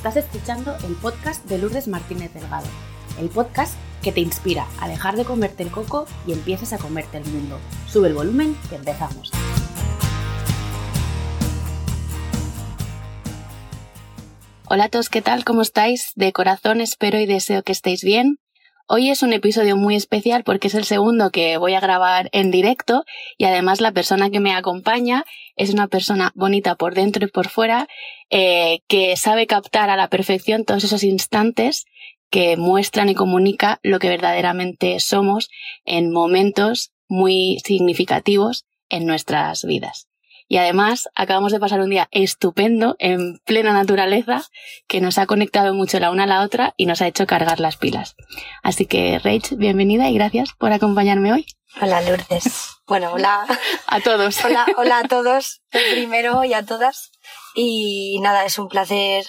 Estás escuchando el podcast de Lourdes Martínez Delgado, el podcast que te inspira a dejar de comerte el coco y empieces a comerte el mundo. Sube el volumen que empezamos. Hola a todos, ¿qué tal? ¿Cómo estáis? De corazón espero y deseo que estéis bien. Hoy es un episodio muy especial porque es el segundo que voy a grabar en directo y además la persona que me acompaña es una persona bonita por dentro y por fuera eh, que sabe captar a la perfección todos esos instantes que muestran y comunica lo que verdaderamente somos en momentos muy significativos en nuestras vidas. Y además acabamos de pasar un día estupendo en plena naturaleza que nos ha conectado mucho la una a la otra y nos ha hecho cargar las pilas. Así que Rach, bienvenida y gracias por acompañarme hoy. Hola Lourdes. Bueno, hola a todos. Hola, hola a todos, primero y a todas. Y nada, es un placer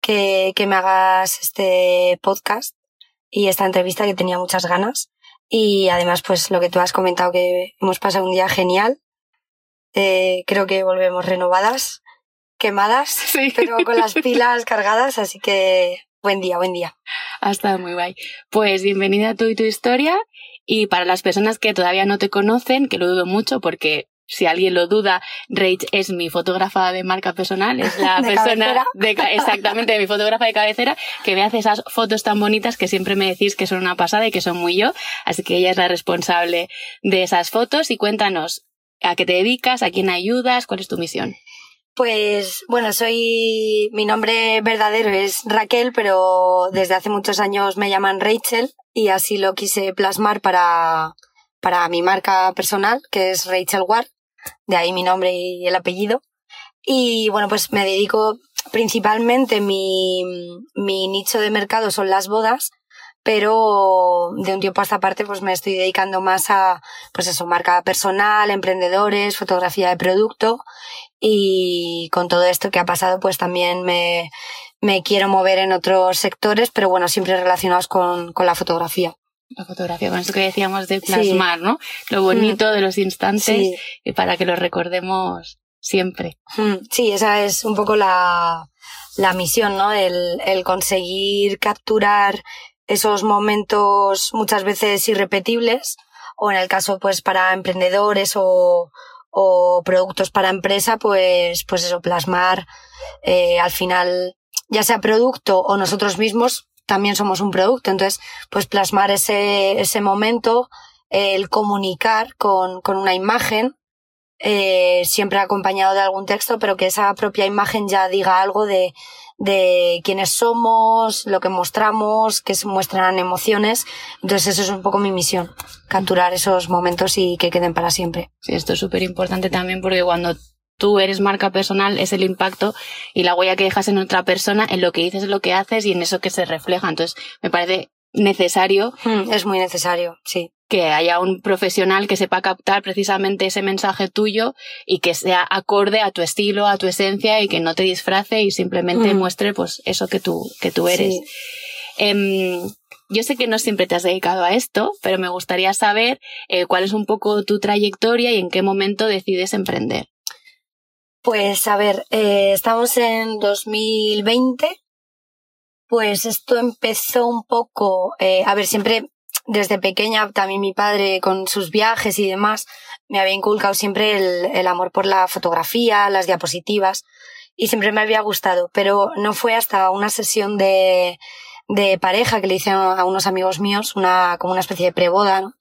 que, que me hagas este podcast y esta entrevista que tenía muchas ganas. Y además, pues lo que tú has comentado, que hemos pasado un día genial eh, creo que volvemos renovadas, quemadas, pero con las pilas cargadas, así que buen día, buen día. Ha estado muy guay. Pues bienvenida a tú y tu historia. Y para las personas que todavía no te conocen, que lo dudo mucho porque si alguien lo duda, Rach es mi fotógrafa de marca personal, es la persona de, exactamente mi fotógrafa de cabecera que me hace esas fotos tan bonitas que siempre me decís que son una pasada y que son muy yo, así que ella es la responsable de esas fotos y cuéntanos ¿A qué te dedicas? ¿A quién ayudas? ¿Cuál es tu misión? Pues bueno, soy. Mi nombre verdadero es Raquel, pero desde hace muchos años me llaman Rachel y así lo quise plasmar para, para mi marca personal, que es Rachel Ward, de ahí mi nombre y el apellido. Y bueno, pues me dedico principalmente mi, mi nicho de mercado son las bodas pero de un tiempo a esta parte pues me estoy dedicando más a pues eso, marca personal, emprendedores, fotografía de producto y con todo esto que ha pasado pues también me, me quiero mover en otros sectores, pero bueno, siempre relacionados con, con la fotografía. La fotografía, con eso que decíamos de plasmar, ¿no? Lo bonito mm. de los instantes y para que los recordemos siempre. Mm. Sí, esa es un poco la, la misión, ¿no? El, el conseguir capturar esos momentos muchas veces irrepetibles o en el caso pues para emprendedores o, o productos para empresa pues pues eso plasmar eh, al final ya sea producto o nosotros mismos también somos un producto. Entonces pues plasmar ese ese momento el comunicar con, con una imagen eh, siempre acompañado de algún texto pero que esa propia imagen ya diga algo de de quiénes somos, lo que mostramos, que se muestran emociones. Entonces eso es un poco mi misión, capturar esos momentos y que queden para siempre. Sí, esto es súper importante también porque cuando tú eres marca personal es el impacto y la huella que dejas en otra persona, en lo que dices, lo que haces y en eso que se refleja. Entonces me parece necesario. Hmm, es muy necesario, sí que haya un profesional que sepa captar precisamente ese mensaje tuyo y que sea acorde a tu estilo, a tu esencia y que no te disfrace y simplemente muestre pues eso que tú, que tú eres. Em, yo sé que no siempre te has dedicado a esto, pero me gustaría saber eh, cuál es un poco tu trayectoria y en qué momento decides emprender. Pues a ver, eh, estamos en 2020. Pues esto empezó un poco, eh, a ver, siempre desde pequeña también mi padre con sus viajes y demás me había inculcado siempre el, el, amor por la fotografía, las diapositivas y siempre me había gustado, pero no fue hasta una sesión de, de pareja que le hice a unos amigos míos, una, como una especie de preboda, ¿no?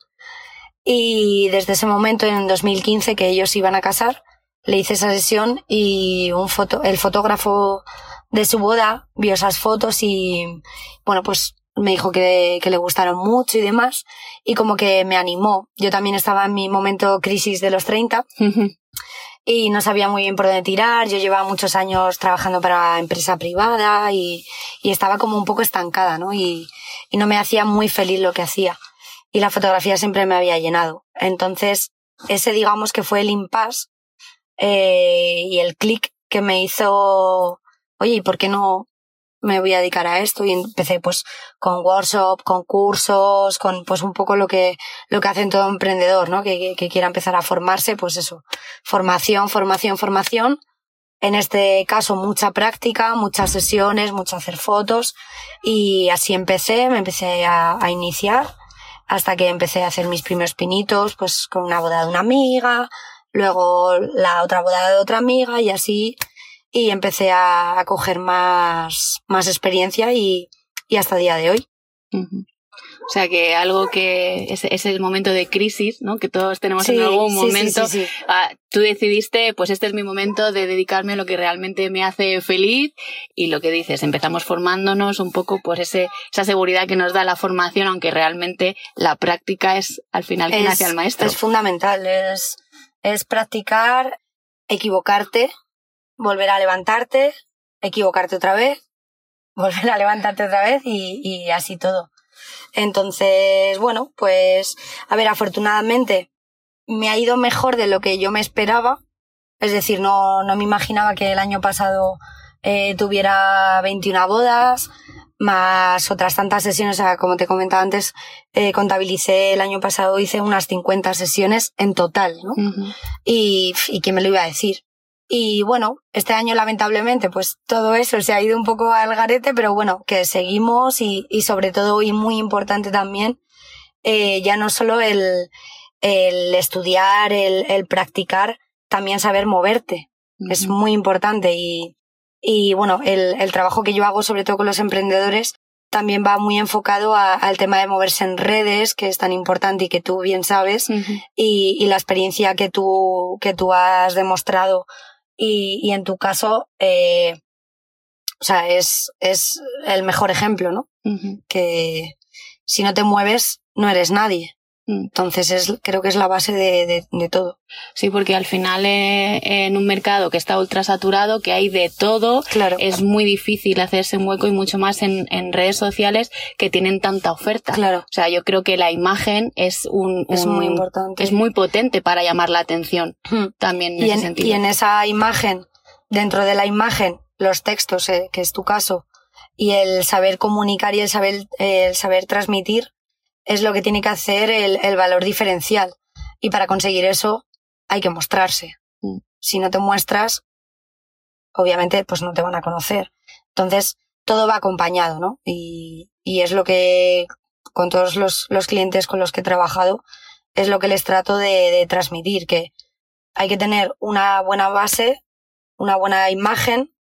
Y desde ese momento, en 2015, que ellos iban a casar, le hice esa sesión y un foto, el fotógrafo de su boda vio esas fotos y, bueno, pues me dijo que, que, le gustaron mucho y demás, y como que me animó. Yo también estaba en mi momento crisis de los 30 y no sabía muy bien por dónde tirar. Yo llevaba muchos años trabajando para empresa privada y, y estaba como un poco estancada, ¿no? Y, y no me hacía muy feliz lo que hacía. Y la fotografía siempre me había llenado. Entonces, ese digamos que fue el impasse eh, y el clic que me hizo, oye, ¿y por qué no me voy a dedicar a esto y empecé pues con workshop, con cursos, con pues un poco lo que, lo que hacen todo emprendedor, ¿no? Que, que, quiera empezar a formarse, pues eso, formación, formación, formación, En este caso, mucha práctica, muchas sesiones, mucho hacer fotos. Y así empecé, me empecé a, a iniciar hasta que empecé a hacer mis primeros pinitos, pues con una boda de una amiga, luego la otra boda de otra amiga y así. Y empecé a, a coger más, más experiencia y, y hasta el día de hoy. O sea, que algo que es, es el momento de crisis, ¿no? Que todos tenemos en algún momento. Sí, ah, tú decidiste, pues este es mi momento de dedicarme a lo que realmente me hace feliz y lo que dices, empezamos formándonos un poco, pues ese, esa seguridad que nos da la formación, aunque realmente la práctica es al final quien hace al maestro. Es fundamental, es, es practicar, equivocarte, volver a levantarte, equivocarte otra vez, volver a levantarte otra vez y, y así todo. Entonces, bueno, pues, a ver, afortunadamente me ha ido mejor de lo que yo me esperaba. Es decir, no, no me imaginaba que el año pasado eh, tuviera 21 bodas, más otras tantas sesiones. O sea, como te comentaba antes, eh, contabilicé el año pasado, hice unas 50 sesiones en total, ¿no? y, y quién me lo iba a decir. Y bueno, este año lamentablemente pues todo eso se ha ido un poco al garete, pero bueno, que seguimos y, y sobre todo y muy importante también, eh, ya no solo el, el estudiar, el, el practicar, también saber moverte. Es muy importante y, y bueno, el, el trabajo que yo hago sobre todo con los emprendedores también va muy enfocado a, al tema de moverse en redes, que es tan importante y que tú bien sabes, y, y, la experiencia que tú, que tú has demostrado y, y en tu caso, eh, o sea, es, es el mejor ejemplo, ¿no? Que si no te mueves, no eres nadie. Entonces es, creo que es la base de, de, de todo. Sí, porque al final eh, en un mercado que está ultra saturado, que hay de todo, claro. es muy difícil hacerse un hueco y mucho más en, en, redes sociales que tienen tanta oferta. Claro. O sea, yo creo que la imagen es un, es un, muy importante. Es muy potente para llamar la atención. Hmm. También en y ese en, sentido. Y en esa imagen, dentro de la imagen, los textos, eh, que es tu caso, y el saber comunicar y el saber, eh, el saber transmitir, es lo que tiene que hacer el, el, valor diferencial. Y para conseguir eso hay que mostrarse. Mm. Si no te muestras, obviamente pues no te van a conocer. Entonces, todo va acompañado, ¿no? Y, y es lo que con todos los, los, clientes con los que he trabajado, es lo que les trato de, de transmitir, que hay que tener una buena base, una buena imagen,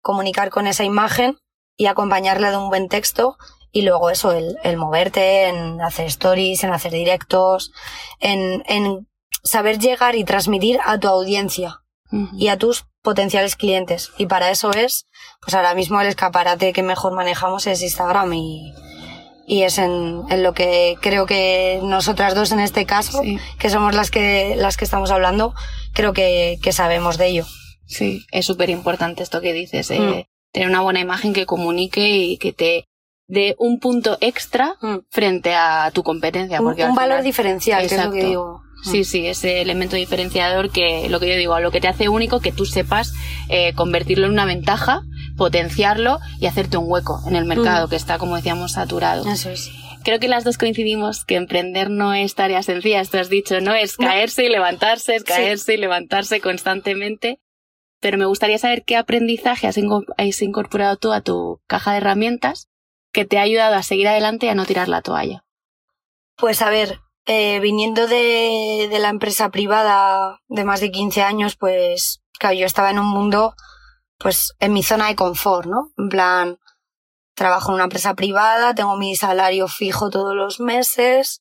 comunicar con esa imagen y acompañarla de un buen texto y luego eso, el, el, moverte, en hacer stories, en hacer directos, en, en saber llegar y transmitir a tu audiencia uh -huh. y a tus potenciales clientes. Y para eso es, pues ahora mismo el escaparate que mejor manejamos es Instagram y, y es en, en lo que creo que nosotras dos en este caso, sí. que somos las que, las que estamos hablando, creo que, que sabemos de ello. Sí, es súper importante esto que dices, eh, mm. tener una buena imagen que comunique y que te de un punto extra mm. frente a tu competencia. Porque un, un valor diferencial, exacto. que es lo que digo. Sí, sí, ese elemento diferenciador que lo que yo digo, lo que te hace único, que tú sepas eh, convertirlo en una ventaja, potenciarlo y hacerte un hueco en el mercado mm. que está, como decíamos, saturado. Eso es. Creo que las dos coincidimos que emprender no es tarea sencilla, esto has dicho, ¿no? Es caerse no. y levantarse, es caerse sí. y levantarse constantemente. Pero me gustaría saber qué aprendizaje has incorporado tú a tu caja de herramientas que te ha ayudado a seguir adelante y a no tirar la toalla? Pues a ver, eh, viniendo de, de, la empresa privada de más de 15 años, pues claro, yo estaba en un mundo, pues en mi zona de confort, ¿no? En plan, trabajo en una empresa privada, tengo mi salario fijo todos los meses.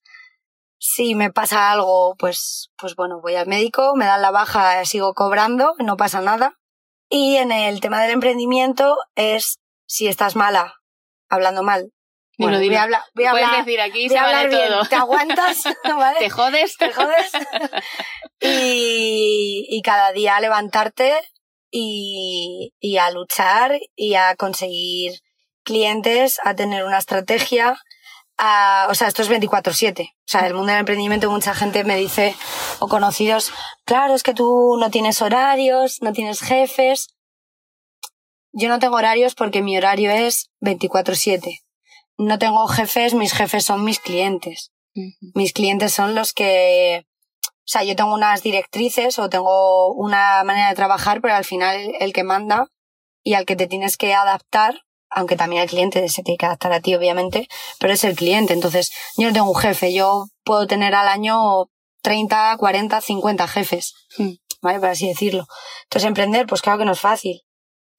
Si me pasa algo, pues, pues bueno, voy al médico, me dan la baja, sigo cobrando, no pasa nada. Y en el tema del emprendimiento es, si estás mala, hablando mal. Bueno, voy a hablar, voy a Puedes hablar, decir aquí voy se a vale hablar bien. todo. Te aguantas, ¿vale? Te jodes. Te jodes. y, y cada día levantarte y, y a luchar y a conseguir clientes, a tener una estrategia. A, o sea, esto es 24-7. O sea, el mundo del emprendimiento, mucha gente me dice, o conocidos, claro, es que tú no tienes horarios, no tienes jefes. Yo no tengo horarios porque mi horario es 24-7. No tengo jefes, mis jefes son mis clientes. Uh -huh. Mis clientes son los que O sea, yo tengo unas directrices o tengo una manera de trabajar, pero al final el que manda y al que te tienes que adaptar, aunque también el cliente se tiene que adaptar a ti, obviamente, pero es el cliente. Entonces, yo no tengo un jefe, yo puedo tener al año 30, 40, 50 jefes, Mm. ¿vale? Por así decirlo. Entonces, emprender, pues claro que no es fácil.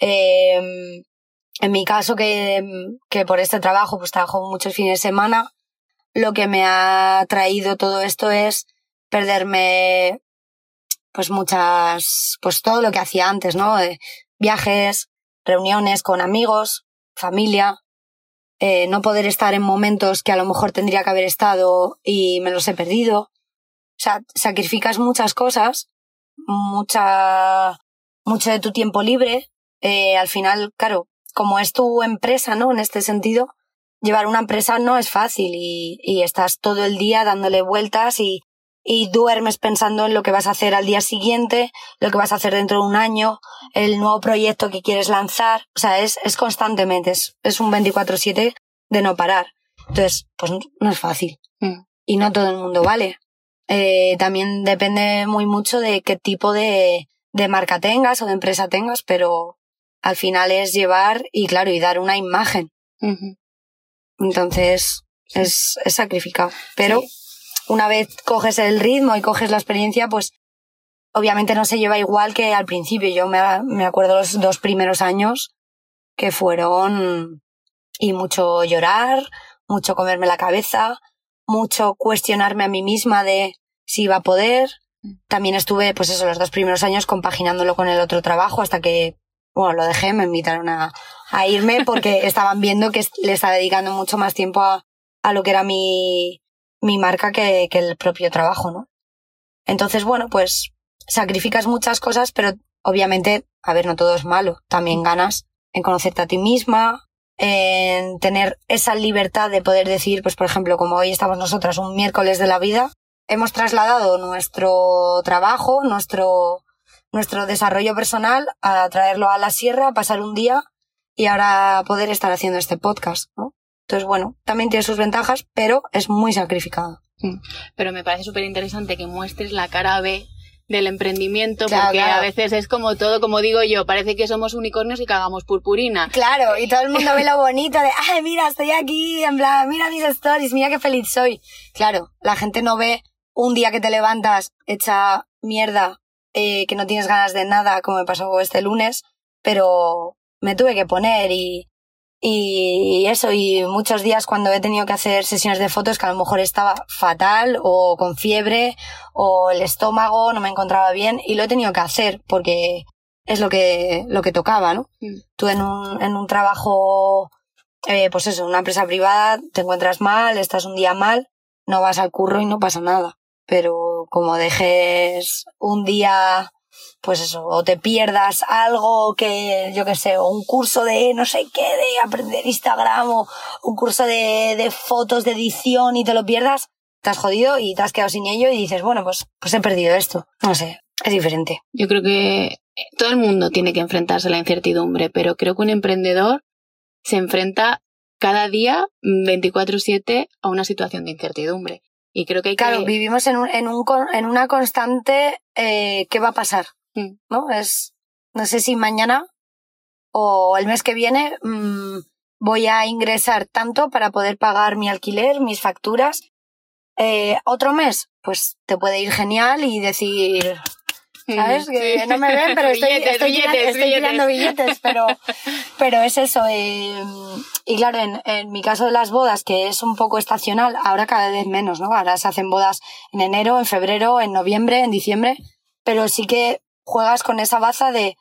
Eh, en mi caso, que, que por este trabajo, pues trabajo muchos fines de semana, lo que me ha traído todo esto es perderme, pues muchas, pues todo lo que hacía antes, ¿no? Eh, viajes, reuniones con amigos, familia, eh, no poder estar en momentos que a lo mejor tendría que haber estado y me los he perdido. O sea, sacrificas muchas cosas, mucha, mucho de tu tiempo libre. Eh, al final, claro, como es tu empresa, ¿no? En este sentido, llevar una empresa no es fácil y, y estás todo el día dándole vueltas y, y duermes pensando en lo que vas a hacer al día siguiente, lo que vas a hacer dentro de un año, el nuevo proyecto que quieres lanzar. O sea, es, es constantemente, es, es un 24-7 de no parar. Entonces, pues no es fácil. Mm. Y no todo el mundo vale. Eh, también depende muy mucho de qué tipo de, de marca tengas o de empresa tengas, pero al final es llevar y claro, y dar una imagen. Entonces, es, es sacrificado. Pero Sí. una vez coges el ritmo y coges la experiencia, pues obviamente no se lleva igual que al principio. Yo me, me acuerdo los dos primeros años que fueron y mucho llorar, mucho comerme la cabeza, mucho cuestionarme a mí misma de si iba a poder. También estuve, pues eso, los dos primeros años compaginándolo con el otro trabajo hasta que, bueno, lo dejé, me invitaron a, a irme porque estaban viendo que le estaba dedicando mucho más tiempo a, a lo que era mi, mi marca que, que el propio trabajo, ¿no? Entonces, bueno, pues sacrificas muchas cosas, pero obviamente, a ver, no todo es malo. También ganas en conocerte a ti misma, en tener esa libertad de poder decir, pues por ejemplo, como hoy estamos nosotras un miércoles de la vida, hemos trasladado nuestro trabajo, nuestro, nuestro desarrollo personal a traerlo a la sierra, pasar un día y ahora poder estar haciendo este podcast, ¿no? Entonces, bueno, también tiene sus ventajas, pero es muy sacrificado. Pero me parece súper interesante que muestres la cara B del emprendimiento, Claro, porque claro. a veces es como todo, como digo yo, parece que somos unicornios y cagamos purpurina. Claro, y todo el mundo ve lo bonito de, ay, mira, estoy aquí, en plan, mira mis stories, mira qué feliz soy. Claro, la gente no ve un día que te levantas hecha mierda, eh, que no tienes ganas de nada, como me pasó este lunes, pero me tuve que poner y, y eso, y muchos días cuando he tenido que hacer sesiones de fotos que a lo mejor estaba fatal o con fiebre o el estómago no me encontraba bien y lo he tenido que hacer porque es lo que, lo que tocaba, ¿no? Mm. Tú en un, en un trabajo, eh, pues eso, en una empresa privada, te encuentras mal, estás un día mal, no vas al curro y no pasa nada. Pero como dejes un día, pues eso, o te pierdas algo que, yo qué sé, o un curso de no sé qué, de aprender Instagram, o un curso de, de fotos, de edición y te lo pierdas, te has jodido y te has quedado sin ello y dices, bueno, pues, pues he perdido esto. No sé, es diferente. Yo creo que todo el mundo tiene que enfrentarse a la incertidumbre, pero creo que un emprendedor se enfrenta cada día 24/7 a una situación de incertidumbre. Y creo que hay Claro, que... vivimos en, un, en, un, en una constante eh, ¿qué va a pasar? Mm. ¿No? Es, no sé si mañana o el mes que viene mm, voy a ingresar tanto para poder pagar mi alquiler, mis facturas. Eh, Otro mes, pues te puede ir genial y decir, ¿sabes? Que no me ven, pero estoy, Billetes, estoy, billetes, tirando, estoy billetes. tirando billetes, pero, pero es eso. eh, y claro, en, en mi caso de las bodas, que es un poco estacional, ahora cada vez menos, ¿no? Ahora se hacen bodas en enero, en febrero, en noviembre, en diciembre, pero sí que juegas con esa baza de,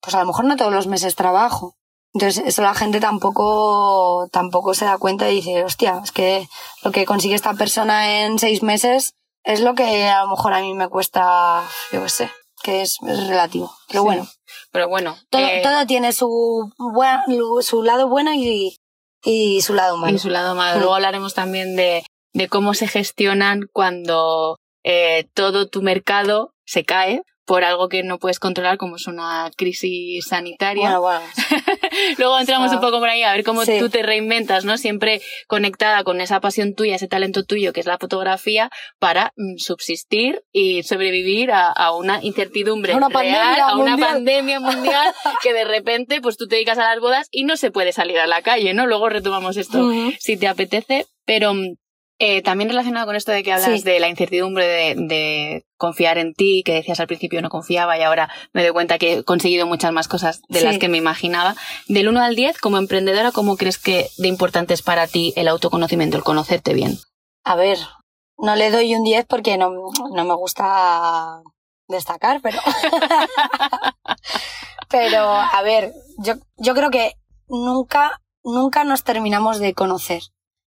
pues a lo mejor no todos los meses trabajo. Entonces, eso la gente tampoco, tampoco se da cuenta y dice, hostia, es que lo que consigue esta persona en seis meses es lo que a lo mejor a mí me cuesta, yo qué sé, que es, es relativo. Pero Sí. bueno, Pero bueno, todo, eh, todo tiene su, buen- su lado bueno y, y su lado malo. y su lado malo. Luego hablaremos también de, de cómo se gestionan cuando eh, todo tu mercado se cae por algo que no puedes controlar, como es una crisis sanitaria. Bueno, bueno. Luego entramos un poco por ahí a ver cómo sí. tú te reinventas, ¿no? Siempre conectada con esa pasión tuya, ese talento tuyo que es la fotografía, para mm, subsistir y sobrevivir a, a una incertidumbre una real, pandemia a una pandemia mundial, que de repente pues tú te dedicas a las bodas y no se puede salir a la calle, ¿no? Luego retomamos esto Ujú. si te apetece, pero mm, eh, también relacionado con esto de que hablas Sí. de la incertidumbre de, de confiar en ti, que decías al principio no confiaba y ahora me doy cuenta que he conseguido muchas más cosas de Sí. las que me imaginaba. Del 1 al 10, como emprendedora, ¿cómo crees que de importante es para ti el autoconocimiento, el conocerte bien? A ver, no le doy un 10 porque no, no me gusta destacar, pero. pero, a ver, yo, yo creo que nunca, nunca nos terminamos de conocer.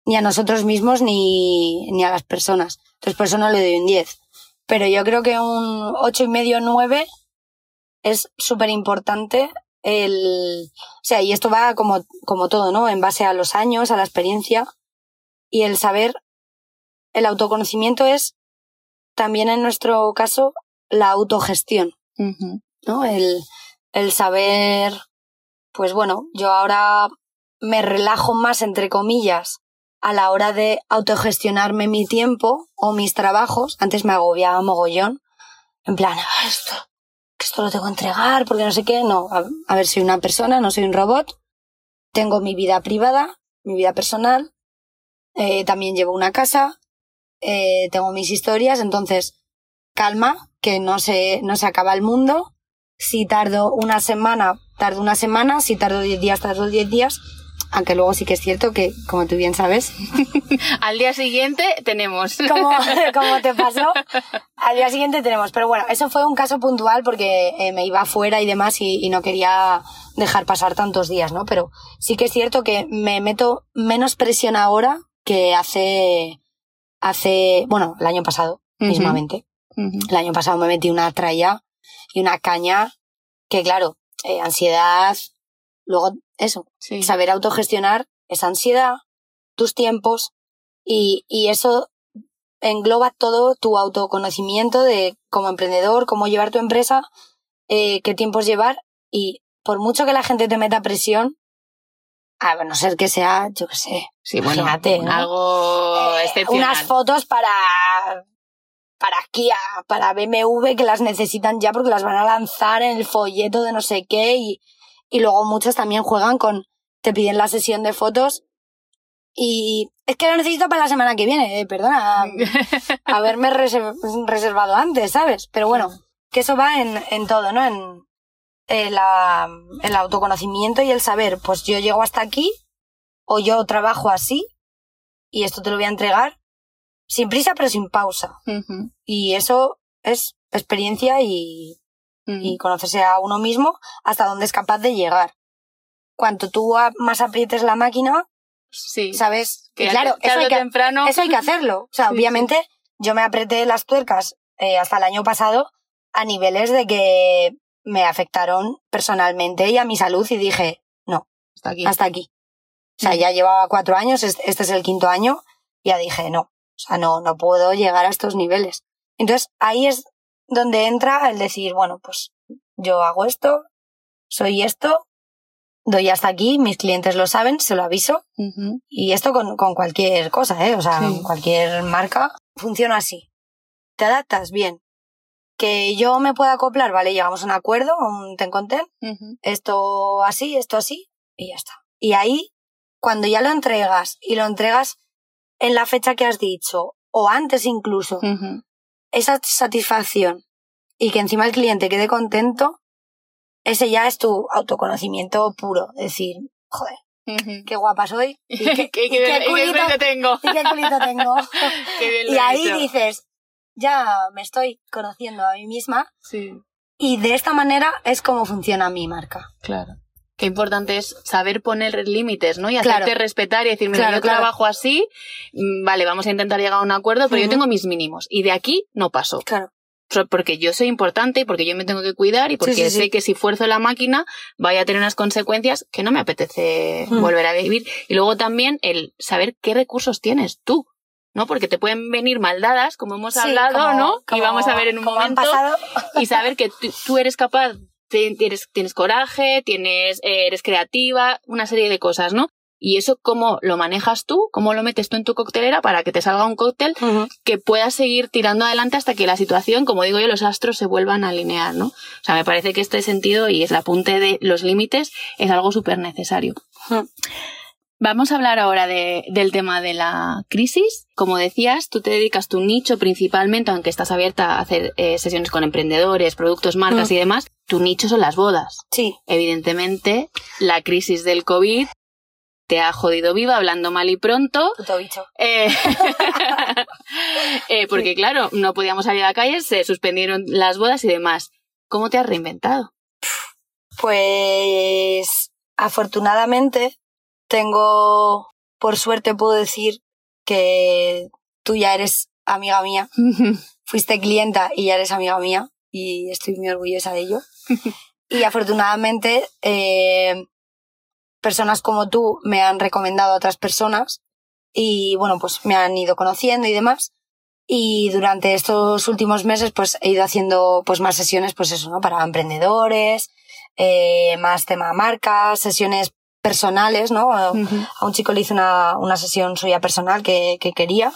Ni a nosotros mismos ni, ni a las personas. Entonces, por eso no le doy un 10. Pero yo creo que un ocho y medio, 9 es súper importante el. O sea, y esto va como, como todo, ¿no? En base a los años, a la experiencia. Y el saber el autoconocimiento es también en nuestro caso la autogestión. ¿no? El, el saber, pues bueno, yo ahora me relajo más, entre comillas, a la hora de autogestionarme mi tiempo o mis trabajos. Antes me agobiaba mogollón. En plan, "Ah, esto, esto lo tengo que entregar, porque no sé qué. No, a, a ver, soy una persona, no soy un robot. Tengo mi vida privada, mi vida personal. eh, también llevo una casa. eh, tengo mis historias. Entonces, calma, que no se, no se acaba el mundo. Si tardo una semana, tardo una semana. Si tardo 10 días, tardo 10 días. Aunque luego sí que es cierto que, como tú bien sabes, Al día siguiente tenemos. como, como te pasó, al día siguiente tenemos. Pero bueno, eso fue un caso puntual porque eh, me iba afuera y demás y, y no quería dejar pasar tantos días, ¿no? Pero sí que es cierto que me meto menos presión ahora que hace, hace, bueno, el año pasado, mismamente. El año pasado me metí una tralla y una caña que, claro, eh, ansiedad, luego eso, Sí. saber autogestionar esa ansiedad, tus tiempos y, y eso engloba todo tu autoconocimiento de como emprendedor, cómo llevar tu empresa, eh, qué tiempos llevar y por mucho que la gente te meta presión, a no ser que sea, yo qué sé, Sí, bueno, Imagínate, ¿no? algo eh, excepcional. unas fotos para para Kia, para BMW que las necesitan ya porque las van a lanzar en el folleto de no sé qué y, y luego muchos también juegan con te piden la sesión de fotos y es que lo necesito para la semana que viene, eh, perdona, haberme reser- reservado antes, ¿sabes? Pero bueno, que eso va en, en todo, ¿no? En, en la- el autoconocimiento y el saber, pues yo llego hasta aquí o yo trabajo así y esto te lo voy a entregar sin prisa pero sin pausa. Y eso es experiencia y, y conocerse a uno mismo hasta dónde es capaz de llegar. Cuanto tú más aprietes la máquina, Sí. ¿sabes? Que claro, eso hay que, temprano. eso hay que hacerlo. O sea, Sí, obviamente yo me apreté las tuercas eh, hasta el año pasado a niveles de que me afectaron personalmente y a mi salud y dije, no, Hasta aquí. hasta aquí. O sea, Mm. ya llevaba cuatro años, este este es el quinto año, y ya dije, no, o sea, no, no puedo llegar a estos niveles. Entonces ahí es donde entra el decir, bueno, pues yo hago esto, soy esto, doy hasta aquí, mis clientes lo saben, se lo aviso, y esto con, con cualquier cosa, ¿eh? O sea, Sí. cualquier marca funciona así. Te adaptas bien. Que yo me pueda acoplar, vale, llegamos a un acuerdo, a un ten con ten, esto así, esto así, y ya está. Y ahí, cuando ya lo entregas, y lo entregas en la fecha que has dicho, o antes incluso. Esa satisfacción, y que encima el cliente quede contento, ese ya es tu autoconocimiento puro. Decir, joder, qué guapa soy, y qué, ¿Qué, y qué culito, culito tengo? y qué culito tengo. Y ahí dices, ya me estoy conociendo a mí misma, Sí, y de esta manera es como funciona mi marca. claro. Qué importante es saber poner límites, ¿no? Y Claro. hacerte respetar y decir, mira, Claro, yo claro. trabajo así, mm, vale, vamos a intentar llegar a un acuerdo, pero yo tengo mis mínimos. Y de aquí no paso. Claro. Porque yo soy importante y porque yo me tengo que cuidar y porque sí, sí. sé que si fuerzo la máquina vaya a tener unas consecuencias que no me apetece volver a vivir. Y luego también el saber qué recursos tienes tú. ¿no? Porque te pueden venir maldadas, como hemos hablado, como- ¿no? y vamos a ver en un momento. Y saber que tú, eres capaz, tienes, tienes coraje, tienes, eh, eres creativa, una serie de cosas, ¿no? Y eso, ¿cómo lo manejas tú? ¿Cómo lo metes tú en tu coctelera para que te salga un cóctel que puedas seguir tirando adelante hasta que la situación, como digo yo, los astros se vuelvan a alinear, ¿no? O sea, me parece que este sentido y el apunte de los límites es algo súper necesario. Vamos a hablar ahora de- del tema de la crisis. Como decías, tú te dedicas tu nicho principalmente, aunque estás abierta a hacer eh, sesiones con emprendedores, productos, marcas Mm. y demás, tu nicho son las bodas. Sí, Evidentemente, la crisis del COVID te ha jodido viva, hablando mal y pronto. puto bicho. Eh, eh, porque claro, no podíamos salir a la calle, se suspendieron las bodas y demás. ¿Cómo te has reinventado? Pues afortunadamente tengo, por suerte puedo decir que tú ya eres amiga mía, fuiste clienta y ya eres amiga mía y estoy muy orgullosa de ello. Y afortunadamente eh, personas como tú me han recomendado a otras personas y bueno, pues me han ido conociendo y demás. Y durante estos últimos meses pues he ido haciendo pues más sesiones pues eso, ¿no? Para emprendedores, eh, más tema marcas, sesiones personales, ¿no? A a un chico le hice una, una sesión suya personal que, que quería.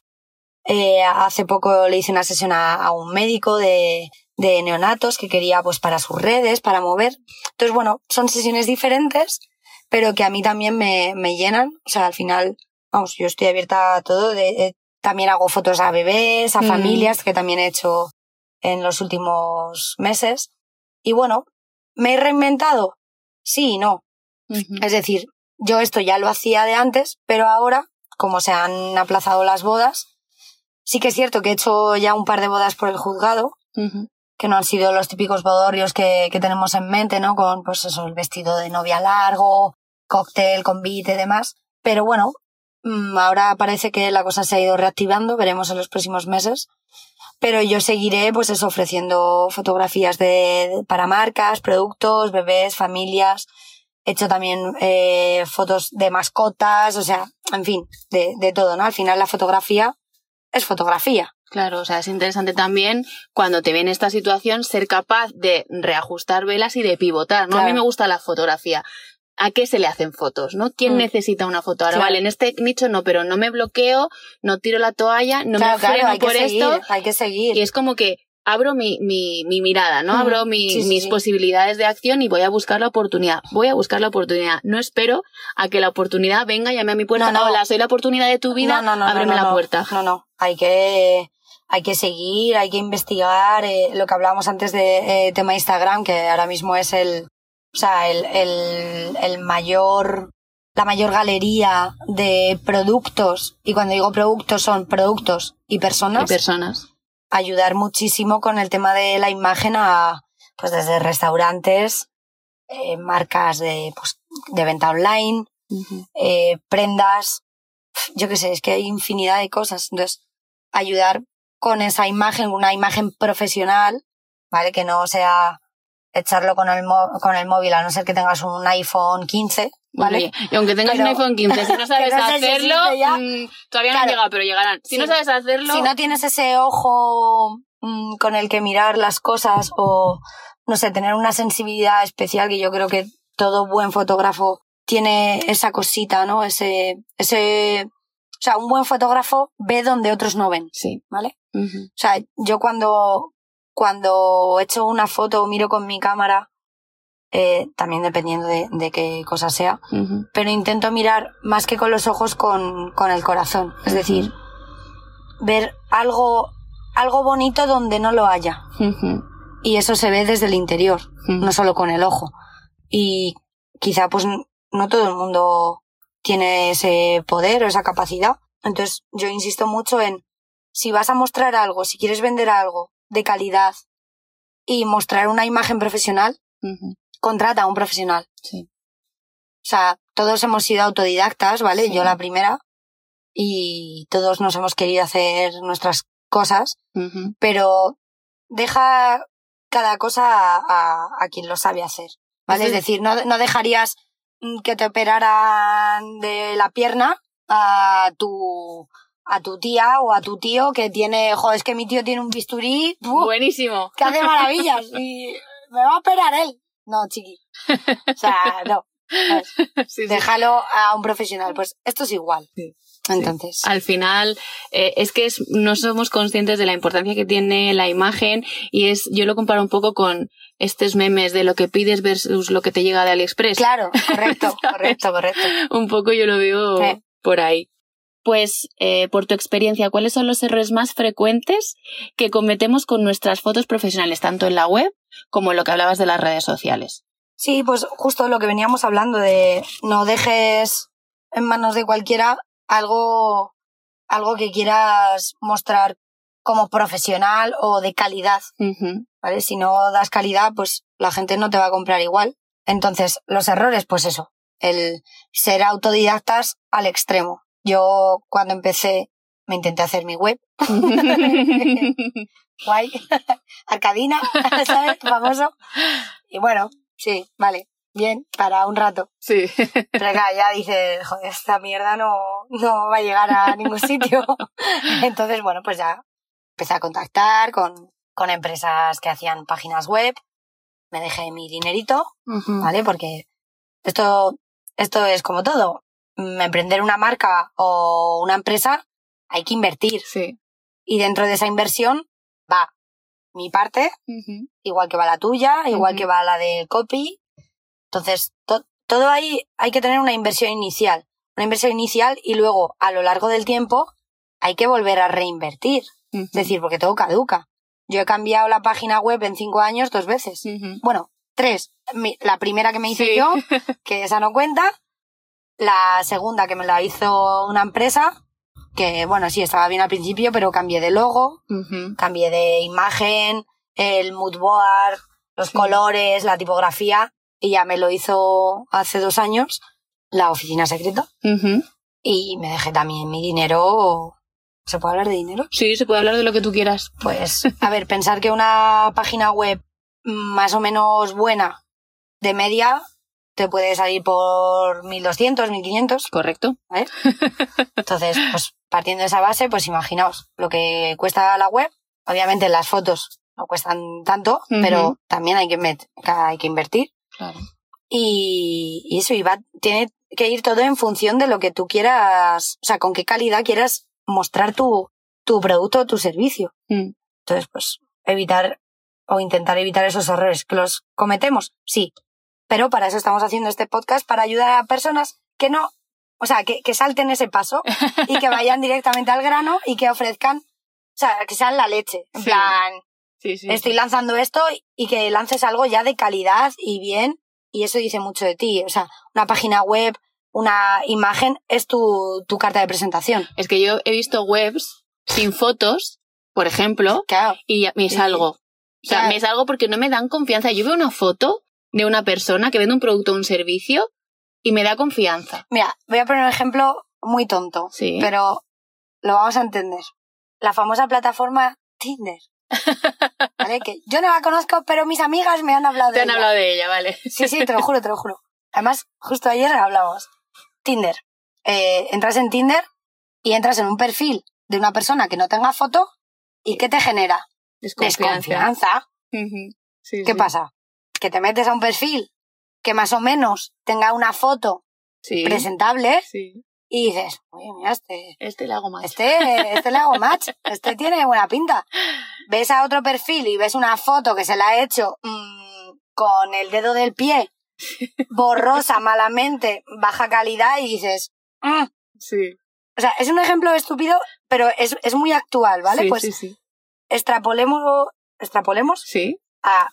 Eh, hace poco le hice una sesión a, a un médico de, de neonatos que quería pues para sus redes, para mover. Entonces, bueno, son sesiones diferentes, pero que a mí también me, me llenan. O sea, al final, vamos, yo estoy abierta a todo. De, eh, también hago fotos a bebés, a Mm. familias, que también he hecho en los últimos meses. Y bueno, ¿me he reinventado? Sí y no. Es decir, yo esto ya lo hacía de antes, pero ahora, como se han aplazado las bodas, sí que es cierto que he hecho ya un par de bodas por el juzgado, que no han sido los típicos bodorrios que, que tenemos en mente, ¿no? Con, pues eso, el vestido de novia largo, cóctel, convite y demás. Pero bueno, mm, ahora parece que la cosa se ha ido reactivando, veremos en los próximos meses. Pero yo seguiré, pues eso, ofreciendo fotografías de, para marcas, productos, bebés, familias. He hecho también eh, fotos de mascotas, o sea, en fin, de, de todo, ¿no? Al final la fotografía es fotografía. Claro, o sea, es interesante también cuando te viene esta situación ser capaz de reajustar velas y de pivotar, ¿no? A mí me gusta la fotografía. ¿A qué se le hacen fotos, no? ¿Quién Mm. necesita una foto? Ahora, Claro. vale, en este nicho no, pero no me bloqueo, no tiro la toalla, no claro, me freno por que seguir, esto. hay que seguir. Y es como que abro mi, mi, mi mirada, ¿no? Abro mi- Sí, sí, mis sí. posibilidades de acción y voy a buscar la oportunidad. Voy a buscar la oportunidad. No espero a que la oportunidad venga, llame a mi puerta. No, no. Hola, soy la oportunidad de tu vida, No, no, no, ábreme la puerta. No, no, hay que, hay que seguir, hay que investigar eh, lo que hablábamos antes de eh, tema Instagram, que ahora mismo es el, o sea, el, el, el mayor, la mayor galería de productos, y cuando digo productos son productos y personas, Y personas. Ayudar muchísimo con el tema de la imagen a, pues desde restaurantes, eh, marcas de, pues, de venta online, eh, prendas, yo qué sé, es que hay infinidad de cosas. Entonces, ayudar con esa imagen, una imagen profesional, ¿vale? Que no sea echarlo con el, mo- con el móvil, a no ser que tengas un iPhone 15, ¿vale? Oye, y aunque tengas Pero- un iPhone 15, si no sabes no hacerlo, ya. mm, todavía no han llegado, pero llegarán. Si no sabes hacerlo, Si no tienes ese ojo mm, con el que mirar las cosas o, no sé, tener una sensibilidad especial que yo creo que todo buen fotógrafo tiene esa cosita, ¿no? Ese, ese, o sea, un buen fotógrafo ve donde otros no ven, sí. ¿vale? O sea, yo cuando, cuando echo una foto o miro con mi cámara, eh, también dependiendo de, de qué cosa sea, pero intento mirar más que con los ojos con, con el corazón. Es decir, ver algo, algo bonito donde no lo haya. Y eso se ve desde el interior, no solo con el ojo. Y quizá pues no todo el mundo tiene ese poder o esa capacidad. Entonces yo insisto mucho en si vas a mostrar algo, si quieres vender algo de calidad y mostrar una imagen profesional. Contrata a un profesional. Sí. O sea, todos hemos sido autodidactas, ¿vale? Sí. Yo la primera. Y todos nos hemos querido hacer nuestras cosas, pero deja cada cosa a, a- a quien lo sabe hacer, ¿vale? Es decir, no, no dejarías mm, que te operaran de la pierna a tu a tu tía o a tu tío que tiene, joder, es que mi tío tiene un bisturí. Buenísimo. que hace maravillas y me va a operar él. No, chiqui. O sea, no. ¿sabes? Sí, sí. Déjalo a un profesional. Pues esto es igual. Sí. Entonces, Al final, eh, es que es- no somos conscientes de la importancia que tiene la imagen y es, yo lo comparo un poco con estos memes de lo que pides versus lo que te llega de AliExpress. claro, correcto, correcto, correcto. Un poco yo lo veo Sí. por ahí. Pues, eh, por tu experiencia, ¿cuáles son los errores más frecuentes que cometemos con nuestras fotos profesionales, tanto en la web como lo que hablabas de las redes sociales? Sí, pues justo lo que veníamos hablando de no dejes en manos de cualquiera algo, algo que quieras mostrar como profesional o de calidad. ¿vale? Si no das calidad, pues la gente no te va a comprar igual. Entonces, los errores, pues eso, el ser autodidactas al extremo. Yo cuando empecé me intenté hacer mi web, guay, Arcadina, ¿sabes? Famoso. Y bueno, sí, vale, bien, para un rato. sí. Pero claro, ya dices, joder, esta mierda no, no va a llegar a ningún sitio. Entonces, bueno, pues ya empecé a contactar con, con empresas que hacían páginas web. Me dejé mi dinerito. ¿vale? Porque esto, esto es como todo. Mm, Emprender una marca o una empresa hay que invertir. Sí. Y dentro de esa inversión mi parte, igual que va la tuya, igual que va la del copy. Entonces, to- todo ahí hay que tener una inversión inicial. Una inversión inicial y luego, a lo largo del tiempo, hay que volver a reinvertir. Es decir, porque todo caduca. Yo he cambiado la página web en cinco años dos veces. Bueno, tres. Mi- La primera que me hice Sí. yo, que esa no cuenta. La segunda que me la hizo una empresa, que bueno, sí, estaba bien al principio, pero cambié de logo, cambié de imagen, el mood board, los Sí. colores, la tipografía, y ya me lo hizo hace dos años la oficina secreta. Y me dejé también mi dinero. ¿Se puede hablar de dinero? Sí, se puede hablar de lo que tú quieras. Pues, a ver, pensar que una página web más o menos buena, de media, te puede salir por 1200, 1500. Correcto. Entonces, pues partiendo de esa base, pues imaginaos lo que cuesta la web. Obviamente las fotos no cuestan tanto, pero también hay que, met- hay que invertir. Claro. Y, y eso, y va, tiene que ir todo en función de lo que tú quieras, o sea, con qué calidad quieras mostrar tu, tu producto o tu servicio. Mm. Entonces, pues, evitar o intentar evitar esos errores. ¿Que los cometemos? Sí. Pero para eso estamos haciendo este podcast, para ayudar a personas que no, o sea, que, que salten ese paso y que vayan directamente al grano y que ofrezcan, o sea, que sean la leche. En Sí. plan, Sí, sí. estoy lanzando esto y que lances algo ya de calidad y bien. Y eso dice mucho de ti. O sea, una página web, una imagen es tu, tu carta de presentación. Es que yo he visto webs sin fotos, por ejemplo, Claro. y me salgo. O sea, Claro. me salgo porque no me dan confianza. Yo veo una foto de una persona que vende un producto o un servicio y me da confianza. Mira, voy a poner un ejemplo muy tonto, Sí. pero lo vamos a entender. La famosa plataforma Tinder. ¿Vale? Que yo no la conozco, pero mis amigas me han hablado Te de han ella. hablado de ella, vale. Sí, sí, te lo juro, te lo juro. Además, justo ayer hablamos. Tinder. Eh, entras en Tinder y entras en un perfil de una persona que no tenga foto y ¿qué te genera? Desconfianza. Sí, ¿Qué sí. pasa? Que te metes a un perfil que más o menos tenga una foto Sí. presentable Sí. y dices, oye, mira, este, Este le hago más. este, este le hago match, este tiene buena pinta. Ves a otro perfil y ves una foto que se la ha hecho mm, con el dedo del pie, borrosa, malamente, baja calidad y dices, "Mm". Sí. o sea, es un ejemplo estúpido, pero es, es muy actual, ¿vale? Sí, pues extrapolemos, extrapolemos Sí, a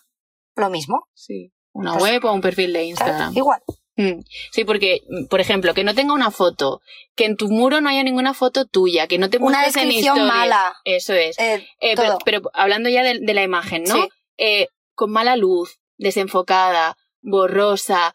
lo mismo. sí. Una Pues- web o un perfil de. Instagram. Igual. Mm. Sí, porque, por ejemplo, que no tenga una foto, que en tu muro no haya ninguna foto tuya, que no te Una en descripción mala. Eso es. Eh, Eh, pero, pero hablando ya de, de la imagen, ¿no? Sí. Eh, con mala luz, desenfocada, borrosa,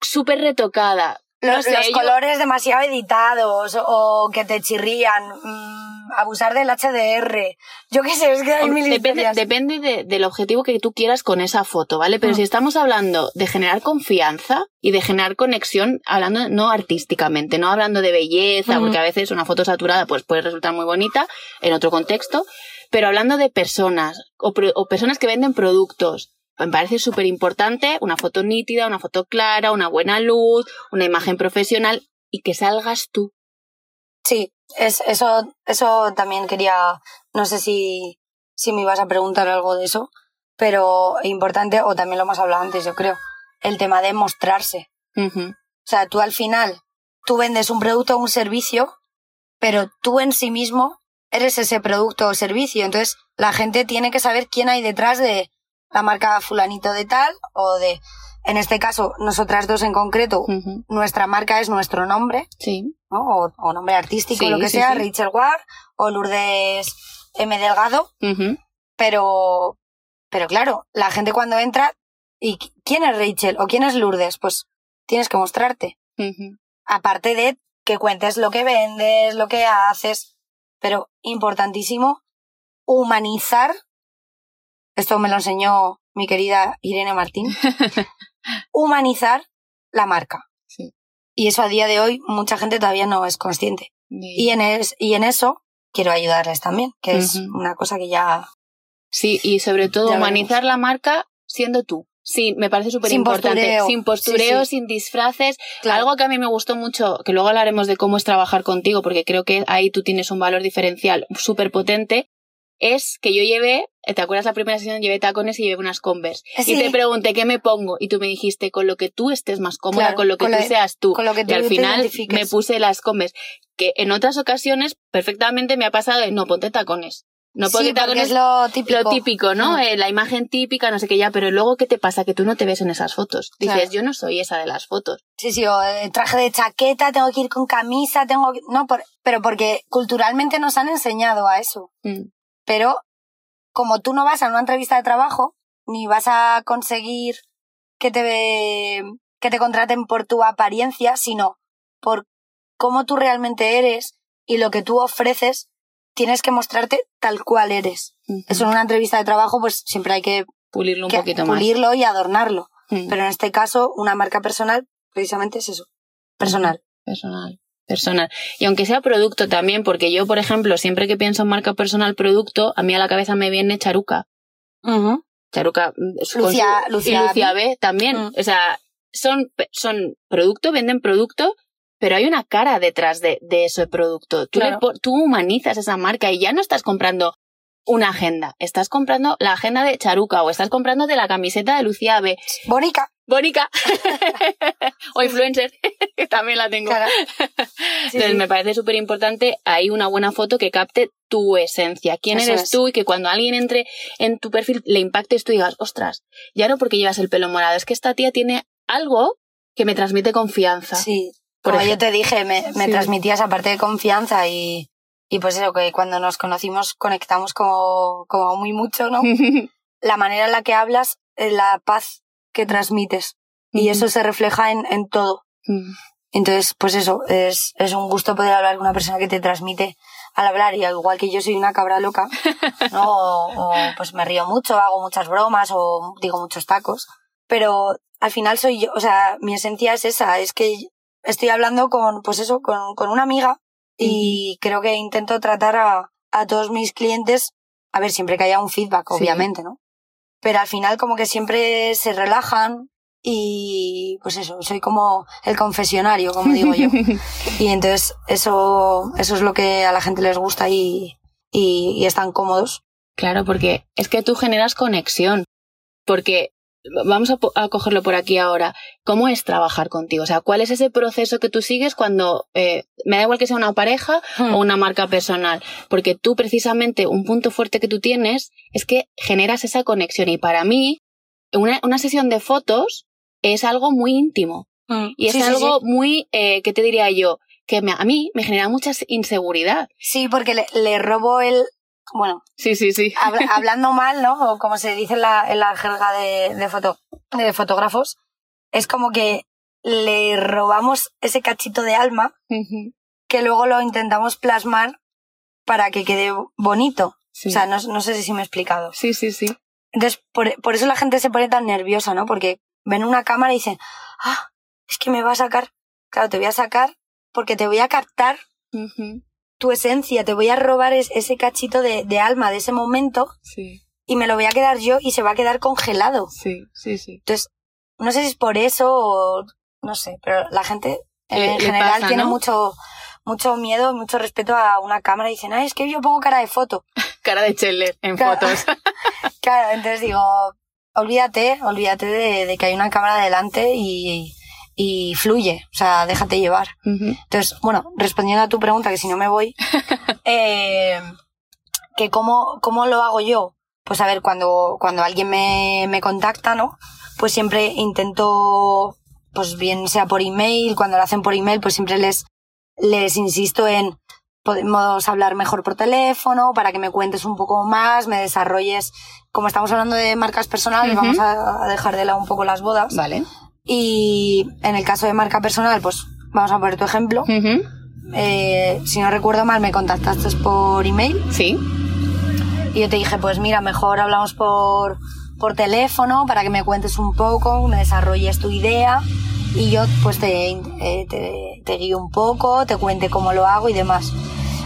súper retocada. Los, no sé, los yo- colores demasiado editados o que te chirrían, mm, abusar del HDR. Yo qué sé, es que hay mil Depende, depende de- del objetivo que tú quieras con esa foto, ¿vale? Pero Mm. si estamos hablando de generar confianza y de generar conexión, hablando no artísticamente, no hablando de belleza, porque a veces una foto saturada pues puede resultar muy bonita en otro contexto, pero hablando de personas o, pro- o personas que venden productos, me parece súper importante una foto nítida, una foto clara, una buena luz, una imagen profesional y que salgas tú. Sí, es, eso, eso también quería, no sé si, si me ibas a preguntar algo de eso, pero importante, o también lo hemos hablado antes, yo creo, el tema de mostrarse. O sea, tú al final, tú vendes un producto o un servicio, pero tú en sí mismo eres ese producto o servicio. Entonces, la gente tiene que saber quién hay detrás de la marca fulanito de tal o de, en este caso, nosotras dos en concreto, nuestra marca es nuestro nombre, Sí. ¿no? O, o nombre artístico, Sí, lo que sí, sea. Rachel Ward o Lourdes M. Delgado, pero, pero claro, la gente cuando entra, ¿y qui- quién es Rachel o quién es Lourdes? Pues tienes que mostrarte. Aparte de que cuentes lo que vendes, lo que haces, pero importantísimo, humanizar. Esto me lo enseñó mi querida Irene Martín. humanizar la marca. Sí. Y eso a día de hoy mucha gente todavía no es consciente. Y en, es, y en eso quiero ayudarles también, que es una cosa que ya... Sí, y sobre todo humanizar la marca siendo tú. Sí, me parece súper importante. Sin postureo, Sí, sí. sin disfraces. Algo que a mí me gustó mucho, que luego hablaremos de cómo es trabajar contigo, porque creo que ahí tú tienes un valor diferencial súper potente, es que yo llevé, ¿te acuerdas la primera sesión? Llevé tacones y llevé unas Converse. Sí. Y te pregunté qué me pongo y tú me dijiste con lo que tú estés más cómoda, Claro, con lo que con tú seas tú. con lo que y tú al te final me puse las Converse, que en otras ocasiones perfectamente me ha pasado de no ponte tacones. No ponte sí, porque tacones es lo típico. lo típico, ¿no? Mm. Eh, la imagen típica, no sé qué ya, pero luego ¿qué te pasa? Que tú no te ves en esas fotos. Dices, Claro. yo no soy esa de las fotos. Sí, sí, o eh, traje de chaqueta, tengo que ir con camisa, tengo que... No, por- pero porque culturalmente nos han enseñado a eso. Mm. Pero como tú no vas a una entrevista de trabajo, ni vas a conseguir que te, que te contraten por tu apariencia, sino por cómo tú realmente eres y lo que tú ofreces, tienes que mostrarte tal cual eres. Ujú. Eso en una entrevista de trabajo, pues siempre hay que, Pulirlo un que poquito más. pulirlo y adornarlo. Pero en este caso, una marca personal, precisamente es eso. Personal. Personal. Personal. Y aunque sea producto también, porque yo, por ejemplo, siempre que pienso en marca personal producto, a mí a la cabeza me viene Charuca. Charuca su- y Lucía B también. O sea, son, son producto, venden producto, pero hay una cara detrás de, de ese producto. Tú, Claro. tú humanizas esa marca y ya no estás comprando una agenda, estás comprando la agenda de Charuca o estás comprando de la camiseta de Lucía B. Bonica. Bónica. o influencer, que también la tengo. Claro. Sí, Entonces sí. me parece súper importante ahí una buena foto que capte tu esencia, quién Eso eres es. tú y que cuando alguien entre en tu perfil le impactes tú y digas, ostras, ya no porque llevas el pelo morado, es que esta tía tiene algo que me transmite confianza. Sí, Por como yo te dije, me, me Sí. transmitías aparte de confianza y, y pues eso, que cuando nos conocimos conectamos como, como muy mucho, ¿no? La manera en la que hablas, la paz que transmites. Y eso se refleja en, en todo. Entonces, pues eso, es, es un gusto poder hablar con una persona que te transmite al hablar y al igual que yo soy una cabra loca, ¿no? O, o, pues me río mucho, hago muchas bromas o digo muchos tacos, pero al final soy yo, o sea, mi esencia es esa, es que estoy hablando con, pues eso, con, con una amiga y creo que intento tratar a, a todos mis clientes, a ver, siempre que haya un feedback, Sí. obviamente, ¿no? Pero al final como que siempre se relajan y pues eso, soy como el confesionario, como digo yo. Y entonces eso, eso es lo que a la gente les gusta y, y, y están cómodos. Claro, porque es que tú generas conexión. Porque vamos a, cogerlo por aquí ahora. ¿Cómo es trabajar contigo? O sea, ¿cuál es ese proceso que tú sigues cuando eh, me da igual que sea una pareja o una marca personal? Porque tú precisamente un punto fuerte que tú tienes es que generas esa conexión y para mí una, una sesión de fotos es algo muy íntimo y es Sí, sí, algo sí. muy, eh, ¿qué te diría yo? Que me- a mí me genera mucha inseguridad. Sí, porque le, le robo el, bueno, Sí, sí, sí. habla- hablando mal, ¿no? O como se dice en la, en la jerga de, de, foto, de fotógrafos, es como que le robamos ese cachito de alma que luego lo intentamos plasmar para que quede bonito. O sea, no, no, sé si me he explicado. Sí, sí, sí. Entonces, por, por, eso la gente se pone tan nerviosa, ¿no? Porque ven una cámara y dicen, ah, es que me va a sacar. Claro, te voy a sacar porque te voy a captar tu esencia, te voy a robar ese cachito de, de, alma de ese momento sí. y me lo voy a quedar yo y se va a quedar congelado. Sí, sí, sí. Entonces, no sé si es por eso o no sé, pero la gente en general tiene mucho mucho miedo, mucho respeto a una cámara y dicen, ay, es que yo pongo cara de foto. cara de Cheller en fotos. claro, entonces digo, olvídate, olvídate de, que hay una cámara delante y, y fluye, o sea, déjate llevar. Entonces, bueno, respondiendo a tu pregunta, que si no me voy, eh, que cómo, cómo lo hago yo. Pues a ver, cuando, cuando alguien me, me contacta, ¿no? Pues siempre intento, pues bien sea por email, cuando lo hacen por email, pues siempre les, les insisto en podemos hablar mejor por teléfono para que me cuentes un poco más, me desarrolles. Como estamos hablando de marcas personales, vamos a dejar de lado un poco las bodas. Vale. Y en el caso de marca personal, pues vamos a poner tu ejemplo. eh, si no recuerdo mal, me contactaste por email. Sí. Y yo te dije, pues mira, mejor hablamos por, por teléfono para que me cuentes un poco, me desarrolles tu idea y yo pues te, eh, te, te guío un poco, te cuente cómo lo hago y demás.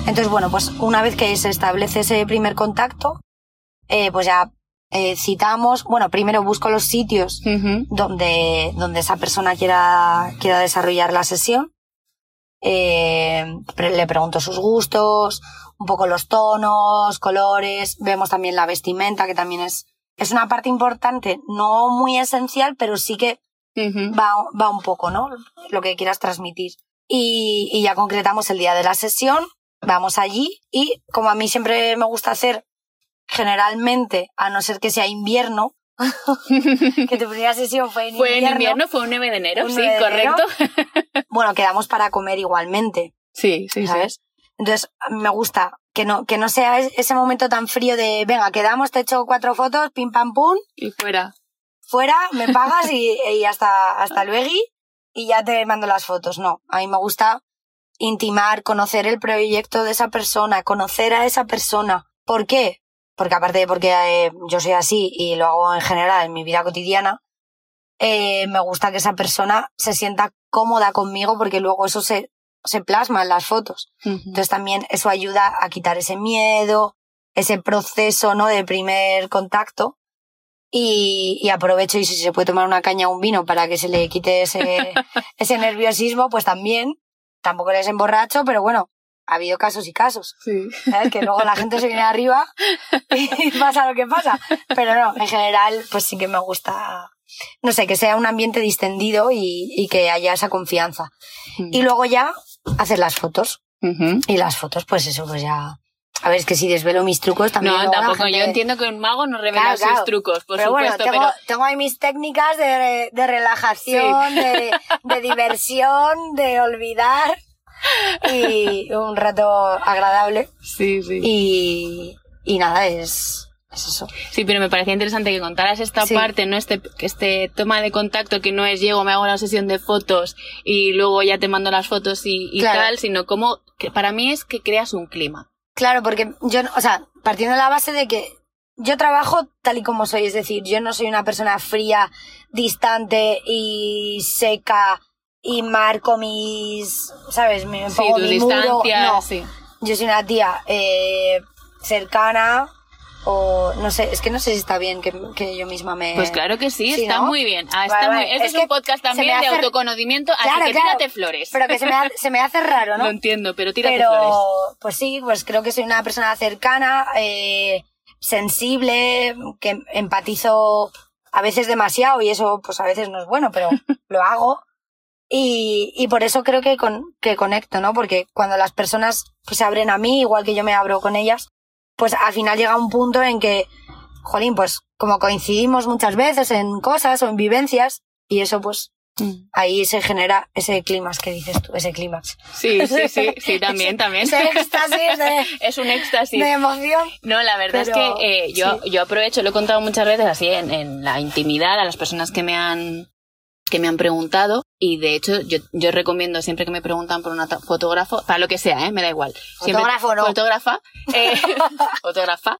Entonces, bueno, pues una vez que se establece ese primer contacto, eh, pues ya eh, citamos, bueno, primero busco los sitios donde, donde esa persona quiera, quiera desarrollar la sesión. Eh, le pregunto sus gustos, un poco los tonos, colores, vemos también la vestimenta, que también es, es una parte importante, no muy esencial, pero sí que va, va un poco, ¿no? Lo que quieras transmitir. Y, y ya concretamos el día de la sesión, vamos allí y como a mí siempre me gusta hacer generalmente, a no ser que sea invierno, que tu primera sesión fue en invierno. Fue en invierno, fue un 9 de enero, sí, correcto. bueno, quedamos para comer igualmente. Sí, sí, ¿sabes? Entonces, me gusta que no, que no sea ese momento tan frío de, venga, quedamos, te echo cuatro fotos, pim pam pum. Y fuera fuera, me pagas y, y hasta, hasta luego y ya te mando las fotos. No, a mí me gusta intimar, conocer el proyecto de esa persona, conocer a esa persona. ¿Por qué? Porque aparte de porque eh, yo soy así y lo hago en general en mi vida cotidiana, eh, me gusta que esa persona se sienta cómoda conmigo porque luego eso se, se plasma en las fotos. Entonces también eso ayuda a quitar ese miedo, ese proceso, ¿no? De primer contacto y, y, aprovecho y si se puede tomar una caña o un vino para que se le quite ese, ese nerviosismo, pues también. Tampoco les emborracho, pero bueno, ha habido casos y casos. Sí. Que luego la gente se viene arriba y pasa lo que pasa. Pero no, en general, pues sí que me gusta, no sé, que sea un ambiente distendido y, y que haya esa confianza. Mm. Y luego ya hacer las fotos. Y las fotos, pues eso, pues ya a ver, es que si desvelo mis trucos también. No, tampoco. Yo entiendo que un mago no revela sus trucos, por pero supuesto. Bueno, tengo, tengo ahí mis técnicas de, de relajación, de, de diversión, de olvidar y un rato agradable. Sí, sí. Y, y nada, es, es eso. Sí, pero me parecía interesante que contaras esta parte, ¿no? Este, este toma de contacto que no es llego, me hago una sesión de fotos y luego ya te mando las fotos y, y tal, sino como, que para mí es que creas un clima. Claro, porque yo, o sea, partiendo de la base de que yo trabajo tal y como soy, es decir, yo no soy una persona fría, distante y seca y marco mis, ¿sabes? Me pongo mi muro. No, sí. Yo soy una tía eh, cercana, o no sé, es que no sé si está bien que, que yo misma me... Pues claro que sí, está muy bien. Ah, está muy... Este es, un podcast también de autoconocimiento, así que tírate flores. Pero que se me, hace, se me hace raro, ¿no? Lo entiendo, pero tírate pero, flores. Pues sí, pues creo que soy una persona cercana, eh, sensible, que empatizo a veces demasiado y eso pues a veces no es bueno, pero lo hago. Y, y por eso creo que, con, que conecto, ¿no? Porque cuando las personas pues, se abren a mí, igual que yo me abro con ellas, pues al final llega un punto en que, jolín, pues como coincidimos muchas veces en cosas o en vivencias, y eso pues mm. ahí se genera ese clímax que dices tú, ese clímax. Sí, sí, sí, sí, también, también. Ese éxtasis de, es un éxtasis. De emoción. No, la verdad es que eh, yo, yo aprovecho, lo he contado muchas veces así en, en la intimidad a las personas que me han que me han preguntado y de hecho yo, yo recomiendo siempre que me preguntan por un fotógrafo, para lo que sea, ¿eh? me da igual. Fotógrafo, no. Fotógrafa. Eh, fotógrafa.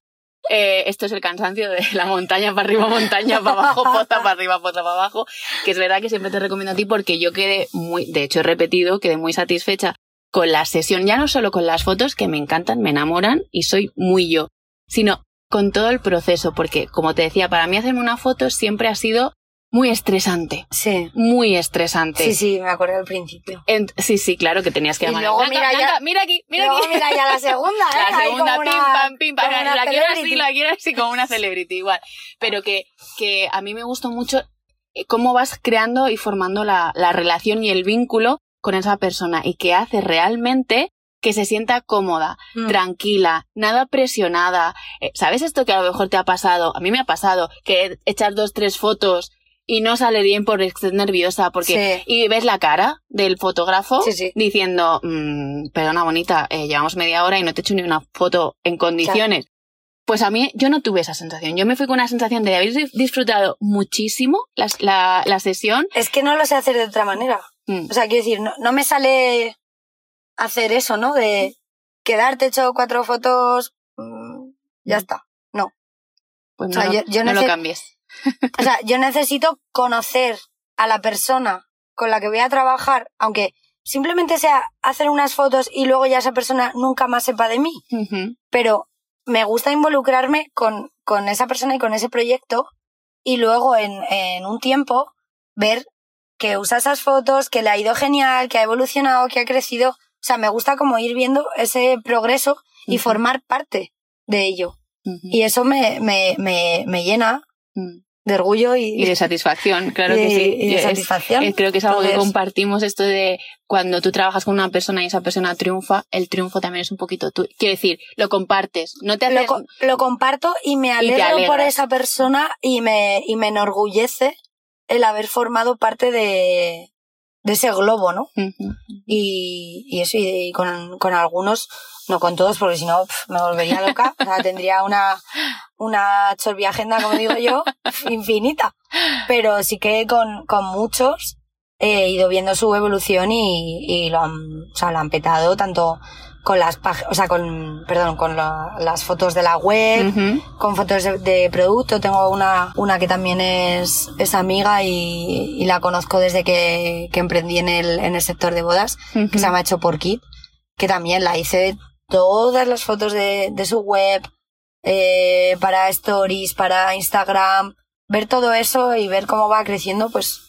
Eh, esto es el cansancio de la montaña para arriba, montaña para abajo, poza para arriba, poza para abajo, que es verdad que siempre te recomiendo a ti porque yo quedé muy, de hecho he repetido, quedé muy satisfecha con la sesión, ya no solo con las fotos que me encantan, me enamoran y soy muy yo, sino con todo el proceso, porque como te decía, para mí hacerme una foto siempre ha sido muy estresante. Sí. Muy estresante. Sí, sí, me acuerdo al principio. sí, sí, claro que tenías que Y llamar. luego mira ya- mira aquí, mira Luego aquí. mira ya la segunda, ¿eh? La segunda, pim, una- pam, pim, pam. La quiero así, la quiero así como una celebrity, igual. Pero que, que a mí me gustó mucho eh, cómo vas creando y formando la, la relación y el vínculo con esa persona y que hace realmente que se sienta cómoda, Mm. tranquila, nada presionada. Eh, ¿Sabes esto que a lo mejor te ha pasado? A mí me ha pasado que echar dos, tres fotos y no sale bien porque estés nerviosa, porque Sí. y ves la cara del fotógrafo Sí, sí. diciendo, mm, perdona bonita, eh, llevamos media hora y no te he hecho ni una foto en condiciones. Pues a mí, yo no tuve esa sensación. Yo me fui con una sensación de haber dis- disfrutado muchísimo la, la, la sesión. Es que no lo sé hacer de otra manera. Mm, O sea, quiero decir, no, no me sale hacer eso, ¿no? De quedarte hecho cuatro fotos, mm, ya está. pues o no, sea, lo- yo- yo no lo cambies. O sea, yo necesito conocer a la persona con la que voy a trabajar, aunque simplemente sea hacer unas fotos y luego ya esa persona nunca más sepa de mí. Pero me gusta involucrarme con, con esa persona y con ese proyecto y luego en, en un tiempo ver que usa esas fotos, que le ha ido genial, que ha evolucionado, que ha crecido. O sea, me gusta como ir viendo ese progreso y formar parte de ello. Y eso me, me, me, me llena mm. De orgullo y, Y de satisfacción, claro que sí. y de Es- satisfacción. es- creo que es algo que compartimos esto de cuando tú trabajas con una persona y esa persona triunfa, el triunfo también es un poquito tú. Quiero decir, lo compartes, no te lo, haces... co- lo comparto y me alegro por esa persona y me, y me enorgullece el haber formado parte de, de ese globo, ¿no? Y, y eso, y, y con, con algunos, no con todos, porque si no pf, me volvería loca. O sea, tendría una, una agenda, como digo yo, infinita. Pero sí que con, con muchos he ido viendo su evolución y, y lo han, o sea, lo han petado tanto con las páginas, o sea, con, perdón, con la- las fotos de la web, con fotos de, de producto. Tengo una, una que también es, es amiga y, y la conozco desde que, que emprendí en el, en el sector de bodas, que se llama Hecho por Kit, que también la hice todas las fotos de, de su web, eh, para stories, para Instagram, ver todo eso y ver cómo va creciendo, pues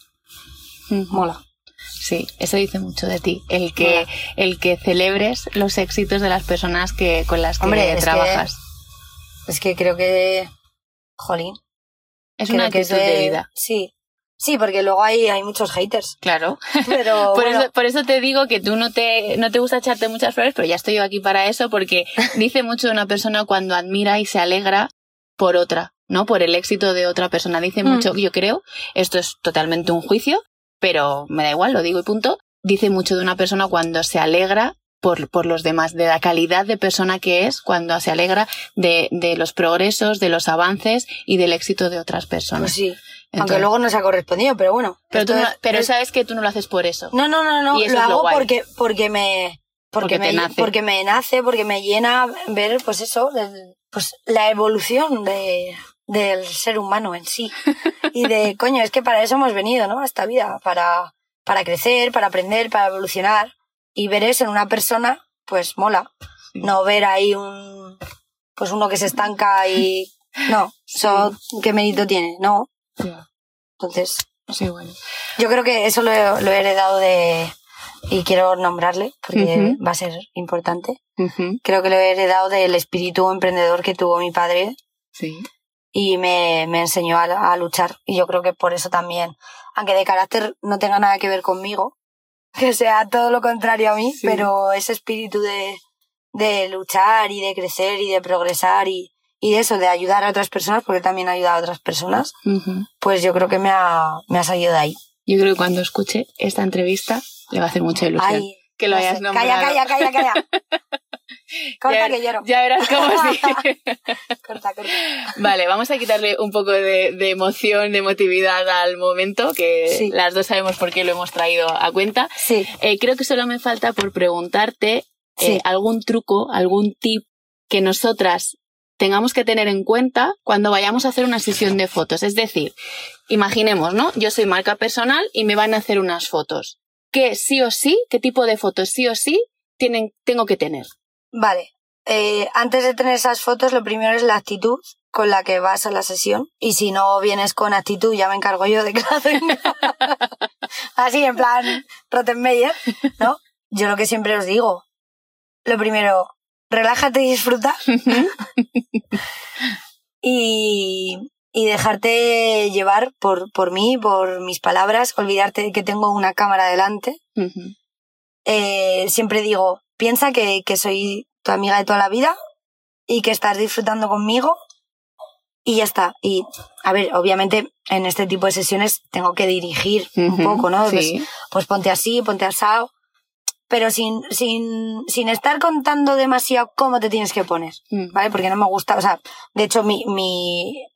mola. Sí, eso dice mucho de ti, el que, el que celebres los éxitos de las personas que, con las que Hombre, es que- trabajas. Es que creo que, jolín, Es creo una que actitud de vida. Sí, sí, porque luego hay, hay muchos haters, Claro. pero Por, bueno, eso, por eso te digo que tú no te, no te gusta echarte muchas flores, pero ya estoy yo aquí para eso, porque dice mucho de una persona cuando admira y se alegra por otra, ¿no? Por el éxito de otra persona. Dice Mm. mucho, yo creo, esto es totalmente un juicio, pero me da igual, lo digo y punto. Dice mucho de una persona cuando se alegra por, por los demás, de la calidad de persona que es, cuando se alegra de, de los progresos, de los avances y del éxito de otras personas. pues sí. Aunque luego no se ha correspondido, pero bueno. pero tú no- pero es- sabes que tú no lo haces por eso. No, no, no, no. Y eso Lo lo hago guay. porque, porque me. Porque, Porque me, nace. porque me nace, porque me llena ver, pues eso, pues la evolución de, del ser humano en sí. Y de, coño, es que para eso hemos venido, ¿no? A esta vida, para, para crecer, para aprender, para evolucionar. Y ver eso en una persona, pues mola. Sí. No ver ahí un, pues uno que se estanca y, no, eso, ¿qué mérito tiene? No. Entonces, Sí, bueno. yo creo que eso lo he, lo he heredado de... Y quiero nombrarle porque va a ser importante. Creo que lo he heredado del espíritu emprendedor que tuvo mi padre Sí. Y me, me enseñó a, a luchar. Y yo creo que por eso también, aunque de carácter no tenga nada que ver conmigo, que sea todo lo contrario a mí, Sí. pero ese espíritu de, de luchar y de crecer y de progresar y, y de eso, de ayudar a otras personas, porque también ayuda a otras personas, Ujú. pues yo creo que me ha, me ha salido de ahí. Yo creo que cuando escuche esta entrevista le va a hacer mucha ilusión. Ay, que lo no hayas sé. nombrado. Calla, calla, calla, calla. Corta ya, que lloro. Ya verás cómo sí. corta, corta. Vale, vamos a quitarle un poco de, de emoción, de emotividad al momento, que Sí. las dos sabemos por qué lo hemos traído a cuenta. Sí, Eh, creo que solo me falta por preguntarte eh, algún truco, algún tip que nosotras tengamos que tener en cuenta cuando vayamos a hacer una sesión de fotos. Es decir, imaginemos, ¿no? Yo soy marca personal y me van a hacer unas fotos. ¿Qué sí o sí, qué tipo de fotos sí o sí tienen, tengo que tener? Vale. Eh, antes de tener esas fotos, lo primero es la actitud con la que vas a la sesión. Y si no vienes con actitud, ya me encargo yo de que la tenga. Así, en plan, Rottenmeier, ¿no? Yo lo que siempre os digo. Lo primero, relájate y disfruta. y, y dejarte llevar por, por mí, por mis palabras, olvidarte de que tengo una cámara delante. Eh, siempre digo, piensa que, que soy tu amiga de toda la vida y que estás disfrutando conmigo y ya está. Y, a ver, obviamente en este tipo de sesiones tengo que dirigir un poco, ¿no? Pues, Sí. pues ponte así, ponte asado, pero sin, sin, sin estar contando demasiado cómo te tienes que poner. Mm. ¿vale? Porque no me gusta, o sea, de hecho mi, mi,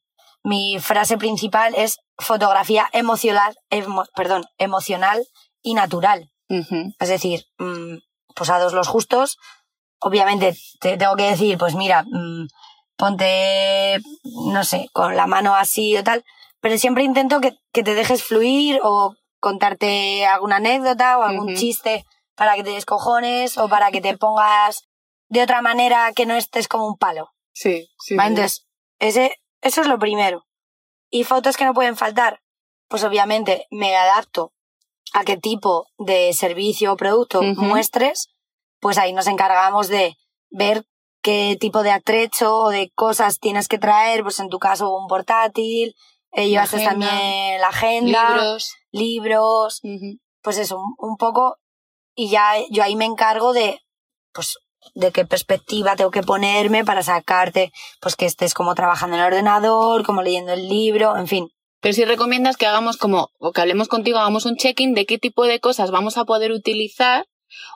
mi frase principal es fotografía emocional, emo- perdón, emocional y natural. Es decir, mm, posados los justos, obviamente te tengo que decir, pues mira, mm, ponte, no sé, con la mano así o tal, pero siempre intento que, que te dejes fluir o contarte alguna anécdota o algún chiste para que te descojones o para que te pongas de otra manera que no estés como un palo. Sí, sí. ¿vale? Entonces, ese, eso es lo primero. Y fotos que no pueden faltar. Pues obviamente me adapto a qué tipo de servicio o producto muestres. Pues ahí nos encargamos de ver qué tipo de atrecho o de cosas tienes que traer. Pues en tu caso un portátil. Eh, llevaste agenda, también la agenda, libros. libros pues eso, un, un poco, y ya yo ahí me encargo de, pues, de qué perspectiva tengo que ponerme para sacarte, pues que estés como trabajando en el ordenador, como leyendo el libro, en fin. Pero si recomiendas que hagamos como, o que hablemos contigo, hagamos un check-in de qué tipo de cosas vamos a poder utilizar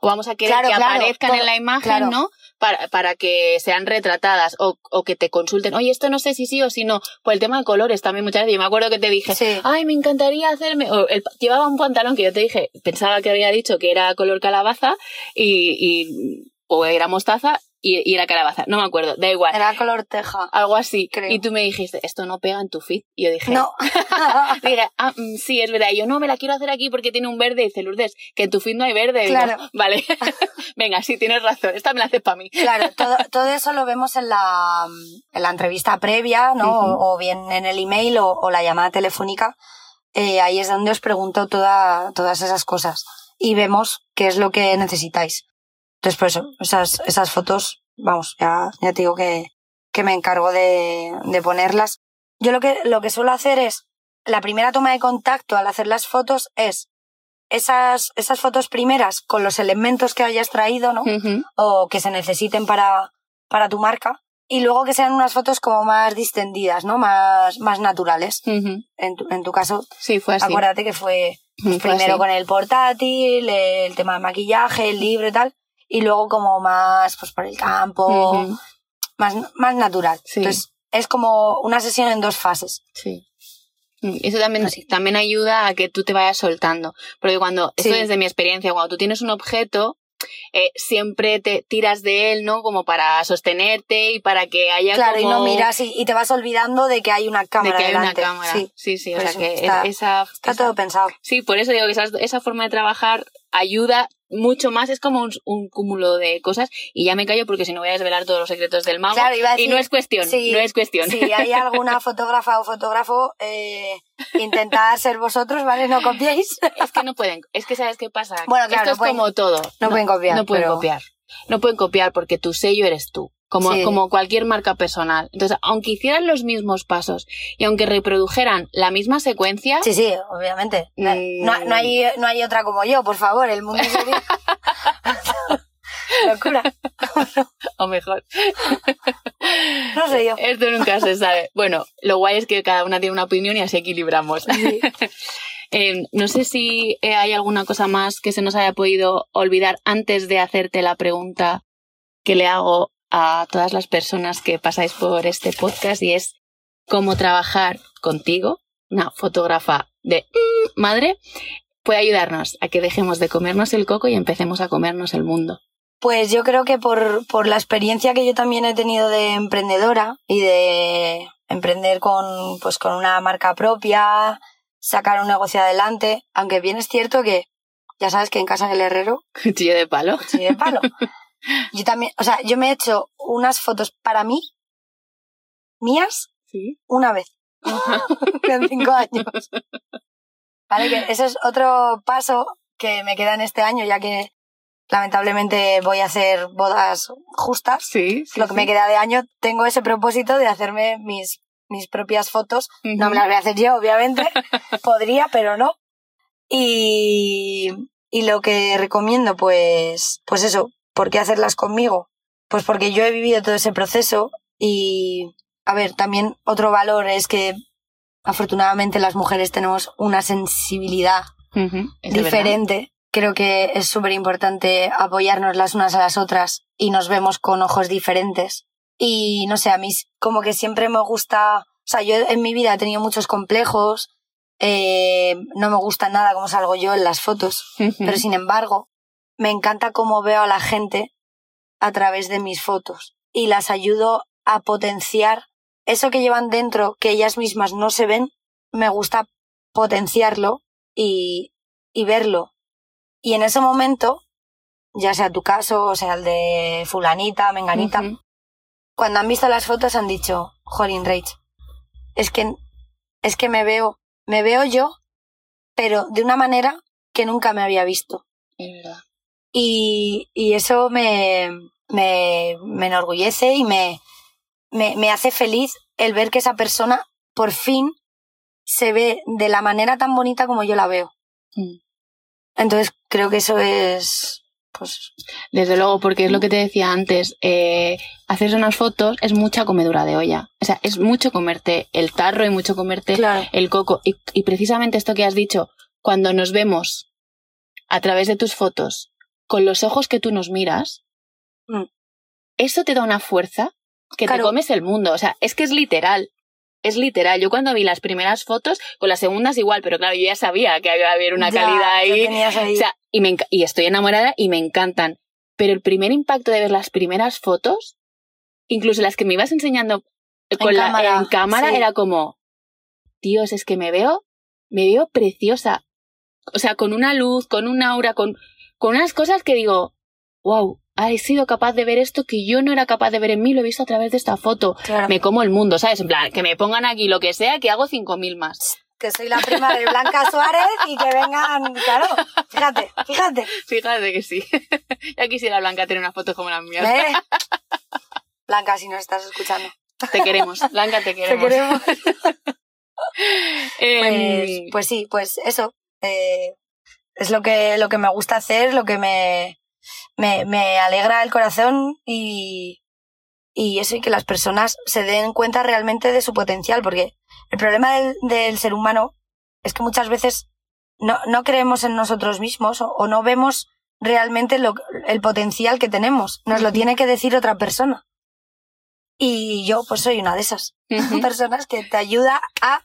o vamos a querer Claro, que claro, aparezcan todo- en la imagen, claro. ¿no? Para, para que sean retratadas o, o que te consulten. Oye, esto no sé si sí o si no. Por el tema de colores también muchas veces. Yo me acuerdo que te dije, Sí. ay, me encantaría hacerme. O el- llevaba un pantalón que yo te dije, pensaba que había dicho que era color calabaza y, y o era mostaza y, y era calabaza. No me acuerdo, da igual. Era color teja. Algo así. Creo. Y tú me dijiste, esto no pega en tu feed. Y yo dije, No. Dije, ah, mm, sí, es verdad. Y yo no me la quiero hacer aquí porque tiene un verde. Y dice Lourdes, que en tu feed no hay verde. Digo, Claro. vale. Venga, sí, tienes razón. Esta me la haces para mí. Claro, todo, todo eso lo vemos en la, en la entrevista previa, ¿no? Ujú. o, o bien en el email o, o la llamada telefónica. Eh, ahí es donde os pregunto toda, todas esas cosas. Y vemos qué es lo que necesitáis. Entonces, eso, esas, esas fotos, vamos, ya, ya te digo que, que me encargo de, de ponerlas. Yo lo que, lo que suelo hacer es, la primera toma de contacto al hacer las fotos es esas, esas fotos primeras con los elementos que hayas traído, ¿no? O que se necesiten para, para tu marca. Y luego que sean unas fotos como más distendidas, ¿no? Más, más naturales. En tu, en tu caso, Sí, fue así. acuérdate que fue Fue primero así. con el portátil, el tema de maquillaje, el libro y tal. Y luego como más, pues por el campo, Ujú. más, más natural. Sí. Entonces, es como una sesión en dos fases. Sí. Mm, Eso también, Así. también ayuda a que tú te vayas soltando. Porque cuando, esto Sí. desde mi experiencia, cuando tú tienes un objeto, eh, siempre te tiras de él, ¿no? Como para sostenerte y para que haya Claro, como... y no miras y, y te vas olvidando de que hay una de cámara que hay delante. una cámara. Sí, Sí, sí, o sea que está- es- esa, está esa- todo pensado. Sí, por eso digo que esa, esa forma de trabajar ayuda mucho más, es como un, un cúmulo de cosas y ya me callo porque si no voy a desvelar todos los secretos del mago Claro, iba a y no es cuestión, sí, no es cuestión. Si hay alguna fotógrafa o fotógrafo, eh, intentad ser vosotros, ¿vale? No copiéis. Es que no pueden, es que sabes qué pasa. Bueno, claro, Esto no es pueden- como todo. no pueden copiar, No pueden pero- copiar. No pueden copiar porque tu sello eres tú. Como, Sí. como cualquier marca personal. Entonces, aunque hicieran los mismos pasos y aunque reprodujeran la misma secuencia, Sí, sí, obviamente. No, Mm. no- no hay, no hay otra como yo, por favor. El mundo sería... Locura. o mejor, No sé yo. Esto nunca se sabe. Bueno, lo guay es que cada una tiene una opinión y así equilibramos. Sí. Eh, no sé si eh, hay alguna cosa más que se nos haya podido olvidar antes de hacerte la pregunta que le hago a todas las personas que pasáis por este podcast y es cómo trabajar contigo, una fotógrafa de mm, madre, puede ayudarnos a que dejemos de comernos el coco y empecemos a comernos el mundo. Pues yo creo que por, por la experiencia que yo también he tenido de emprendedora y de emprender con, pues, con una marca propia, sacar un negocio adelante, aunque bien es cierto que ya sabes que en casa del herrero... Cuchillo de palo. Cuchillo de palo. Yo también, o sea, yo me he hecho unas fotos para mí, mías, Sí. una vez. en cinco años. Vale, que eso es otro paso que me queda en este año, ya que lamentablemente voy a hacer bodas justas. Sí. sí, Lo que me queda de año, tengo ese propósito de hacerme mis, mis propias fotos. No me las voy a hacer yo, obviamente. Podría, pero no. Y, y lo que recomiendo, pues, pues eso, ¿por qué hacerlas conmigo? Pues porque yo he vivido todo ese proceso y, a ver, también otro valor es que afortunadamente las mujeres tenemos una sensibilidad verdad. diferente. Creo que es súper importante apoyarnos las unas a las otras y nos vemos con ojos diferentes. Y no sé, a mí como que siempre me gusta, o sea, yo en mi vida he tenido muchos complejos, eh, no me gusta nada cómo salgo yo en las fotos, pero sin embargo, me encanta cómo veo a la gente a través de mis fotos y las ayudo a potenciar eso que llevan dentro, que ellas mismas no se ven, me gusta potenciarlo y, y verlo. Y en ese momento, ya sea tu caso, o sea el de fulanita, menganita, cuando han visto las fotos han dicho, Jolín Rage, es que, es que me veo, me veo yo, pero de una manera que nunca me había visto. Es verdad. Y, y eso me, me, me enorgullece y me, me, me hace feliz el ver que esa persona por fin se ve de la manera tan bonita como yo la veo. Mm. Entonces creo que eso es, pues, Desde luego, porque es lo que te decía antes, eh, hacerse unas fotos es mucha comedura de olla. O sea, es mucho comerte el tarro y mucho comerte claro. el coco. Y, y precisamente esto que has dicho, cuando nos vemos a través de tus fotos, con los ojos que tú nos miras, Mm. eso te da una fuerza que Claro. te comes el mundo. O sea, es que es literal. Es literal. Yo cuando vi las primeras fotos, con las segundas igual, pero claro, yo ya sabía que había haber una Ya, calidad ahí. O sea, y, me enca- y estoy enamorada y me encantan. Pero el primer impacto de ver las primeras fotos, incluso las que me ibas enseñando con la- cámara, en cámara, sí. era como, Dios, es que me veo, me veo preciosa. O sea, con una luz, con un aura, con, con unas cosas que digo, wow, he sido capaz de ver esto que yo no era capaz de ver en mí, lo he visto a través de esta foto. Claro. Me como el mundo, ¿sabes? En plan, que me pongan aquí lo que sea, que hago 5.000 más. Que soy la prima de Blanca Suárez y que vengan, claro, fíjate, fíjate. Fíjate que sí. ya quisiera Blanca tener una foto como la mía. ¿eh? Blanca, si nos estás escuchando. Te queremos, Blanca, te Te queremos. queremos. Em, Pues, pues sí, pues eso. eh, es lo que, lo que me gusta hacer, lo que me, me, me alegra el corazón y, y eso y que las personas se den cuenta realmente de su potencial, porque el problema del, del ser humano es que muchas veces no, no creemos en nosotros mismos o, o no vemos realmente lo, el potencial que tenemos. Nos lo tiene que decir otra persona. Y yo pues soy una de esas personas que te ayuda a,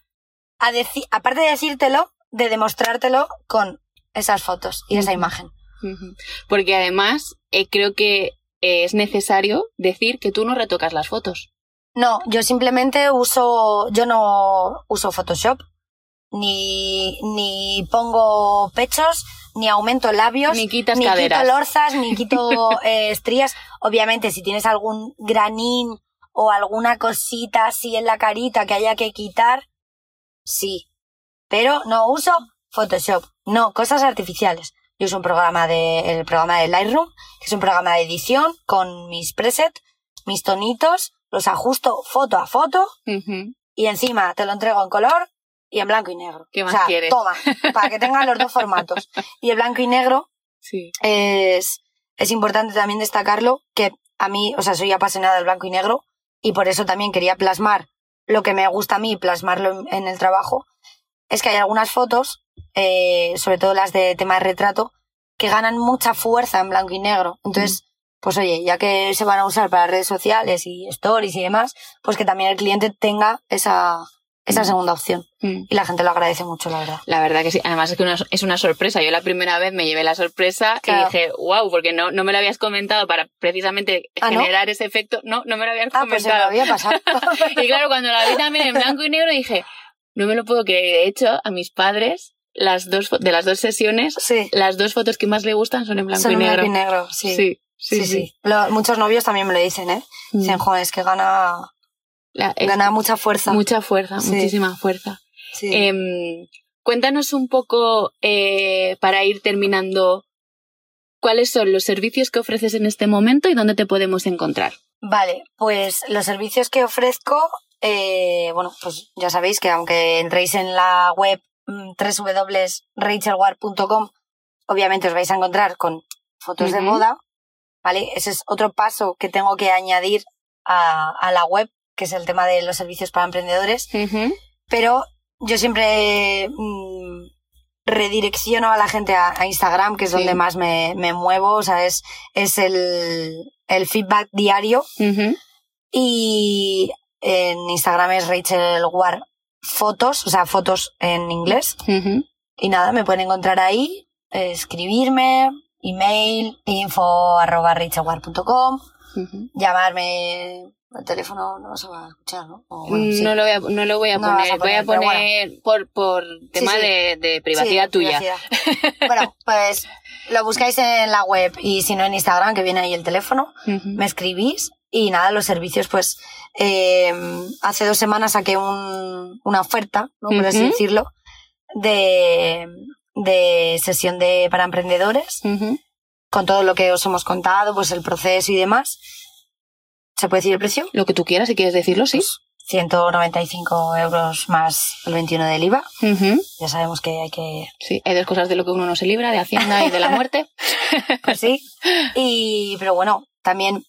a decir, aparte de decírtelo, de demostrártelo con esas fotos y esa imagen. Porque además eh, creo que es necesario decir que tú no retocas las fotos. No, yo simplemente uso, yo no uso Photoshop, ni, ni pongo pechos, ni aumento labios, Ni quitas ni caderas. quito lorzas, ni quito eh, estrías. Obviamente, si tienes algún granín o alguna cosita así en la carita que haya que quitar, sí. Pero no uso Photoshop, no, cosas artificiales. Yo uso un programa de, el programa de Lightroom, que es un programa de edición con mis presets, mis tonitos, los ajusto foto a foto y encima te lo entrego en color y en blanco y negro. ¿Qué o más sea, quieres? toma, para que tengan los dos formatos. Y el blanco y negro Sí. es, es importante también destacarlo, que a mí, o sea, soy apasionada del blanco y negro y por eso también quería plasmar lo que me gusta a mí, plasmarlo en, en el trabajo, es que hay algunas fotos, eh, sobre todo las de tema de retrato, que ganan mucha fuerza en blanco y negro. Entonces, pues oye, ya que se van a usar para redes sociales y stories y demás, pues que también el cliente tenga esa, esa segunda opción. Mm. Y la gente lo agradece mucho, la verdad. La verdad que sí. Además es que una- es una sorpresa. Yo la primera vez me llevé la sorpresa Claro. y dije, wow, porque no, no me lo habías comentado para precisamente ¿Ah, no? generar ese efecto. No, no me lo habías Ah, pues se me comentado. había pasado. y claro, cuando la vi también en blanco y negro dije, no me lo puedo creer. De hecho, a mis padres, las dos de las dos sesiones, sí, las dos fotos que más le gustan son en blanco son y en negro. blanco y negro, sí. sí, Sí, sí. sí. sí. Lo- muchos novios también me lo dicen, ¿eh? Mm. Dicen, joder, es que gana, La- es gana mucha fuerza. mucha fuerza, muchísima fuerza. Em, cuéntanos un poco, eh, para ir terminando, cuáles son los servicios que ofreces en este momento y dónde te podemos encontrar. Vale, pues los servicios que ofrezco, eh, bueno, pues ya sabéis que aunque entréis en la web mm, www.rachelwar.com, obviamente os vais a encontrar con fotos de boda, ¿vale? Ese es otro paso que tengo que añadir a, a la web, que es el tema de los servicios para emprendedores. pero yo siempre mm, redirecciono a la gente a, a Instagram, que es Sí. donde más me, me muevo, o sea, es, es el, el feedback diario. Y en Instagram es Rachel War Fotos, o sea, fotos en inglés. Y nada, me pueden encontrar ahí, eh, escribirme, email, info arroba Ujú. llamarme, el teléfono no se va a escuchar, ¿no? O bueno, sí. No lo voy a, no lo voy a No poner, voy a poner, por, por tema sí. De, de privacidad tuya. privacidad. bueno, pues lo buscáis en la web y si no en Instagram, que viene ahí el teléfono, me escribís y nada, los servicios, pues eh, hace dos semanas saqué un- una oferta, ¿no? por así Ujú. decirlo, de, de sesión de para emprendedores, con todo lo que os hemos contado, pues el proceso y demás. ¿Se puede decir el precio? Lo que tú quieras, si quieres decirlo, sí. 195 euros más el 21 del IVA. Ya sabemos que hay que Sí, hay dos cosas de lo que uno no se libra, de Hacienda y de la muerte. Pues sí. Y, pero bueno, también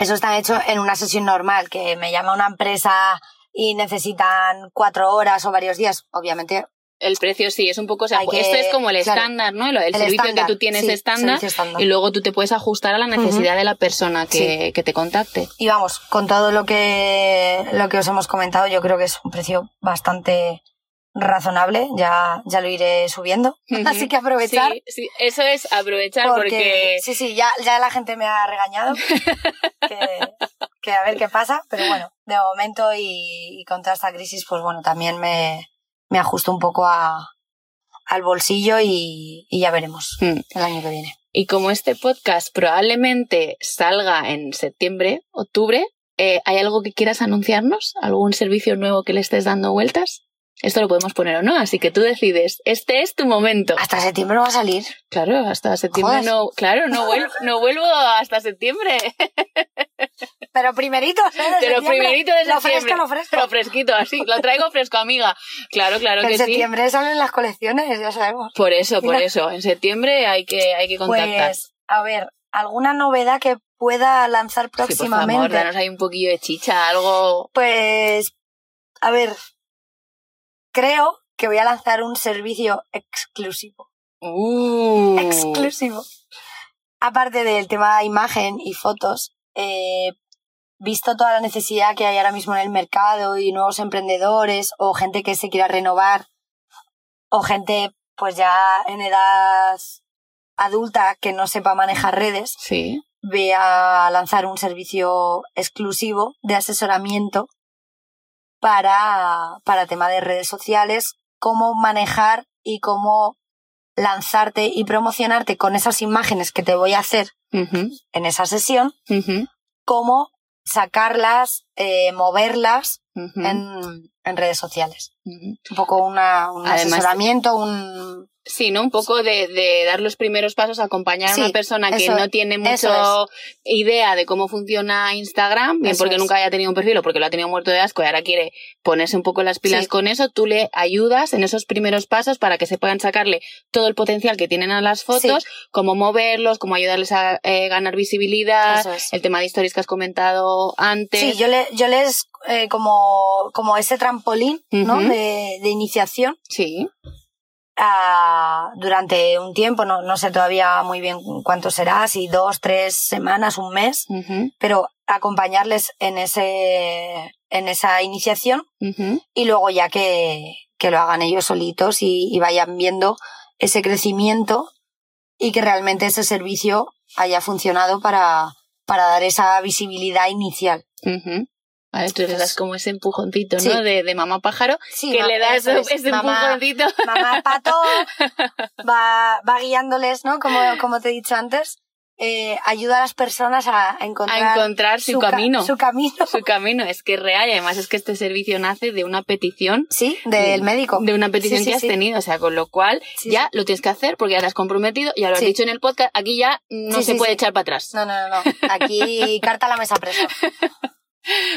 eso está hecho en una sesión normal, que me llama una empresa y necesitan cuatro horas o varios días. Obviamente, El precio sí, es un poco, o sea, que- esto es como el claro. estándar, ¿no? El, el el servicio estándar, que tú tienes sí, estándar servicio estándar. y luego tú te puedes ajustar a la necesidad de la persona que, que te contacte. Y vamos, con todo lo que, lo que os hemos comentado, yo creo que es un precio bastante razonable. Ya, ya lo iré subiendo. Así que aprovechar. Sí, sí, eso es aprovechar Porque, porque, sí, sí, ya, ya la gente me ha regañado. que, que a ver qué pasa, pero bueno, de momento y, y con toda esta crisis, pues bueno, también me, me ajusto un poco a, al bolsillo y, y ya veremos Mm. el año que viene. Y como este podcast probablemente salga en septiembre, octubre, eh, ¿hay algo que quieras anunciarnos? ¿Algún servicio nuevo que le estés dando vueltas? Esto lo podemos poner o no, así que tú decides. Este es tu momento. Hasta septiembre no va a salir. Claro, hasta septiembre Joder. no. Claro, no vuelvo, no vuelvo hasta septiembre. Pero primerito, ¿eh? De Pero primerito de Lo septiembre. fresco, lo fresco. Pero fresquito, así. Lo traigo fresco, amiga. Claro, claro en que sí. septiembre salen las colecciones, ya sabemos. Por eso, por eso. En septiembre hay que, hay que contactar. Pues, a ver, ¿alguna novedad que pueda lanzar Sí, por próximamente? favor, danos ahí un poquillo de chicha, algo. Pues, a ver, creo que voy a lanzar un servicio exclusivo. Uh. Exclusivo. Aparte del tema imagen y fotos, eh, visto toda la necesidad que hay ahora mismo en el mercado y nuevos emprendedores o gente que se quiera renovar o gente pues ya en edad adulta que no sepa manejar redes, Sí. voy a lanzar un servicio exclusivo de asesoramiento para, para tema de redes sociales, cómo manejar y cómo lanzarte y promocionarte con esas imágenes que te voy a hacer en esa sesión, cómo sacarlas, eh, moverlas en, en redes sociales. Un poco una, un Además- asesoramiento, un... Sí, ¿no? Un poco de, de dar los primeros pasos, acompañar a una persona que no tiene mucho idea de cómo funciona Instagram, bien Eso porque es. nunca haya tenido un perfil o porque lo ha tenido muerto de asco y ahora quiere ponerse un poco las pilas Sí. con eso, tú le ayudas en esos primeros pasos para que se puedan sacarle todo el potencial que tienen a las fotos, cómo moverlos, cómo ayudarles a eh, ganar visibilidad, Eso es. el tema de stories que has comentado antes. Sí, yo, le, yo les, eh, como, como ese trampolín, ¿no? De, de iniciación, Sí. ah, durante un tiempo, no, no sé todavía muy bien cuánto será, si dos, tres semanas, un mes, pero acompañarles en ese en esa iniciación y luego ya que, que lo hagan ellos solitos y, y vayan viendo ese crecimiento y que realmente ese servicio haya funcionado para, para dar esa visibilidad inicial. Vale, tú le das como ese empujoncito, ¿no? Sí. De, de mamá pájaro, Sí, que le das es. ese Mamá- empujoncito. Mamá pato va, va guiándoles, ¿no? Como, como te he dicho antes, eh, ayuda a las personas a, a encontrar, A encontrar su ca- camino. Su camino. Su camino es que es real y además es que este servicio nace de una petición Sí, del médico. de una petición Sí, sí, que has sí. tenido, o sea, con lo cual ya lo tienes que hacer porque ya te has comprometido, ya lo has dicho en el podcast, aquí ya no se puede echar para atrás. No, no, no, no. Aquí carta a la mesa presa.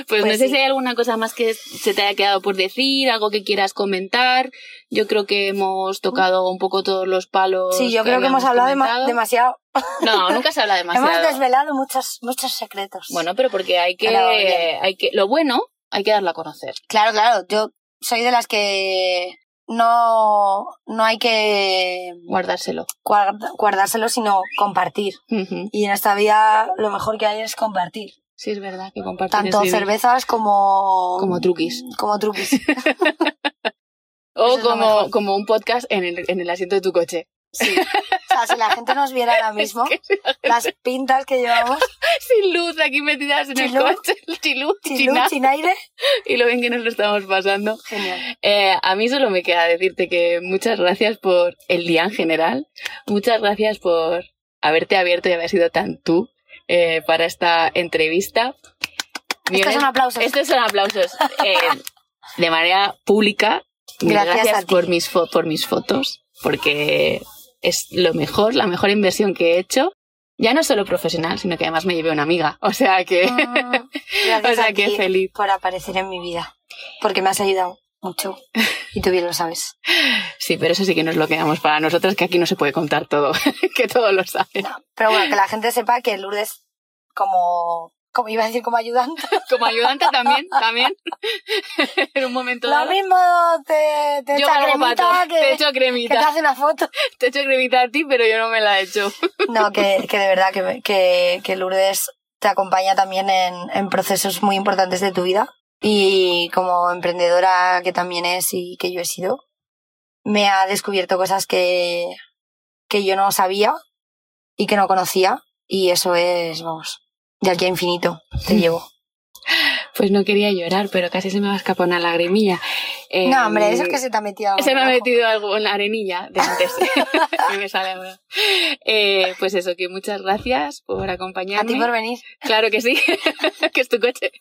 Pues, no Pues sé sí. si hay alguna cosa más que se te haya quedado por decir, algo que quieras comentar. Yo creo que hemos tocado un poco todos los palos. Sí, yo creo que hemos hablado comentado. demasiado. No, nunca se habla demasiado. Hemos desvelado muchos, muchos secretos. Bueno, pero porque hay que, hay que, lo bueno hay que darlo a conocer. Claro, claro. Yo soy de las que no, no hay que Guardárselo. guardárselo, sino compartir. Y en esta vida lo mejor que hay es compartir. Sí, es verdad que compartir Tanto cervezas como... Como truquis. Como truquis. O Eso como, como un podcast en el, en el asiento de tu coche. Sí. O sea, si la gente nos viera ahora mismo, Es que las pintas que llevamos, sin luz aquí metidas en Chilú. el coche, sin luz, sin aire. y lo bien que nos lo estamos pasando. Genial. Eh, a mí solo me queda decirte que muchas gracias por el día en general. Muchas gracias por haberte abierto y haber sido tan tú eh, para esta entrevista. Estos son aplausos. Estos son aplausos. Eh, de manera pública. Gracias gracias por mis, por mis fotos, porque es lo mejor, la mejor inversión que he hecho. Ya no solo profesional, sino que además me llevé una amiga. O sea que, Mm, Gracias o sea que feliz. por aparecer en mi vida. Porque me has ayudado mucho. Y tú bien lo sabes. Sí, pero eso sí que nos lo quedamos para nosotras, que aquí no se puede contar todo, que todo lo saben. No, pero bueno, que la gente sepa que Lourdes, como, como iba a decir, como ayudante, Como ayudante también, también. en un momento lo dado. mismo te, te echa cremita que, te echo que te cremita. hace una foto. Te echo cremita a ti, pero yo no me la he hecho. No, que, que de verdad que, que, que Lourdes te acompaña también en, en procesos muy importantes de tu vida. Y como emprendedora que también es y que yo he sido, me ha descubierto cosas que, que yo no sabía y que no conocía. Y eso es, vamos, de aquí a infinito te llevo. Pues no quería llorar, pero casi se me va a escapar una lagrimilla. Eh, No, hombre, eso es que se te ha metido algo Se me ha metido algo en la arenilla de antes. y me sale ahora. Eh, pues eso, que muchas gracias por A acompañarme. ti por venir. Claro que sí, que es tu coche.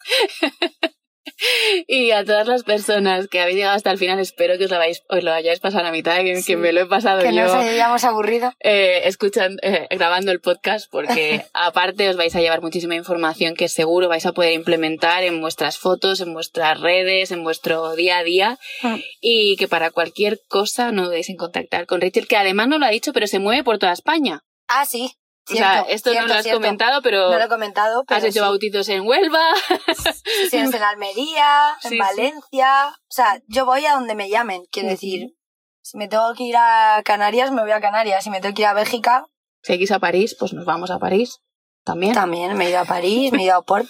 y a todas las personas que habéis llegado hasta el final, espero que os lo, habéis, os lo hayáis pasado a la mitad, que, Sí. que me lo he pasado Que yo no nos hayamos aburrido. eh, escuchando, eh, grabando el podcast, porque aparte os vais a llevar muchísima información que seguro vais a poder implementar en vuestras fotos, en vuestras redes, en vuestro día a día, Mm. y que para cualquier cosa no dudéis en contactar con Rachel, que además no lo ha dicho, pero se mueve por toda España. Ah, sí. O sea, esto cierto, no lo has cierto. comentado, pero No lo he comentado, pero has hecho sí. bautizos en Huelva. en Almería, en sí. Valencia. O sea, yo voy a donde me llamen. Quiero decir, si me tengo que ir a Canarias, me voy a Canarias. Si me tengo que ir a Bélgica, Si hay que ir a París, pues nos vamos a París también. también. Me he ido a París, me he ido a Port.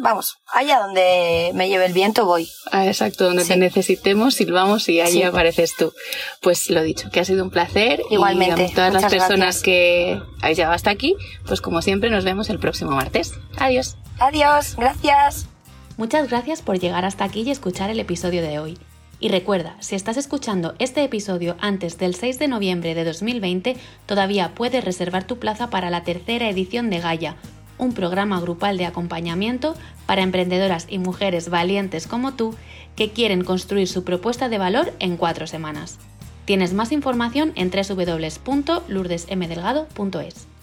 Vamos, allá donde me lleve el viento voy. Ah, exacto, donde Sí. te necesitemos, silbamos y allí Sí. apareces tú. Pues lo dicho, que ha sido un placer. Igualmente, Y a todas las personas gracias. que habéis llegado hasta aquí, pues como siempre nos vemos el próximo martes. Adiós. Adiós, gracias. Muchas gracias por llegar hasta aquí y escuchar el episodio de hoy. Y recuerda, si estás escuchando este episodio antes del 6 de noviembre de 2020, todavía puedes reservar tu plaza para la tercera edición de Gaia, un programa grupal de acompañamiento para emprendedoras y mujeres valientes como tú que quieren construir su propuesta de valor en cuatro semanas. Tienes más información en www.lourdesmdelgado.es.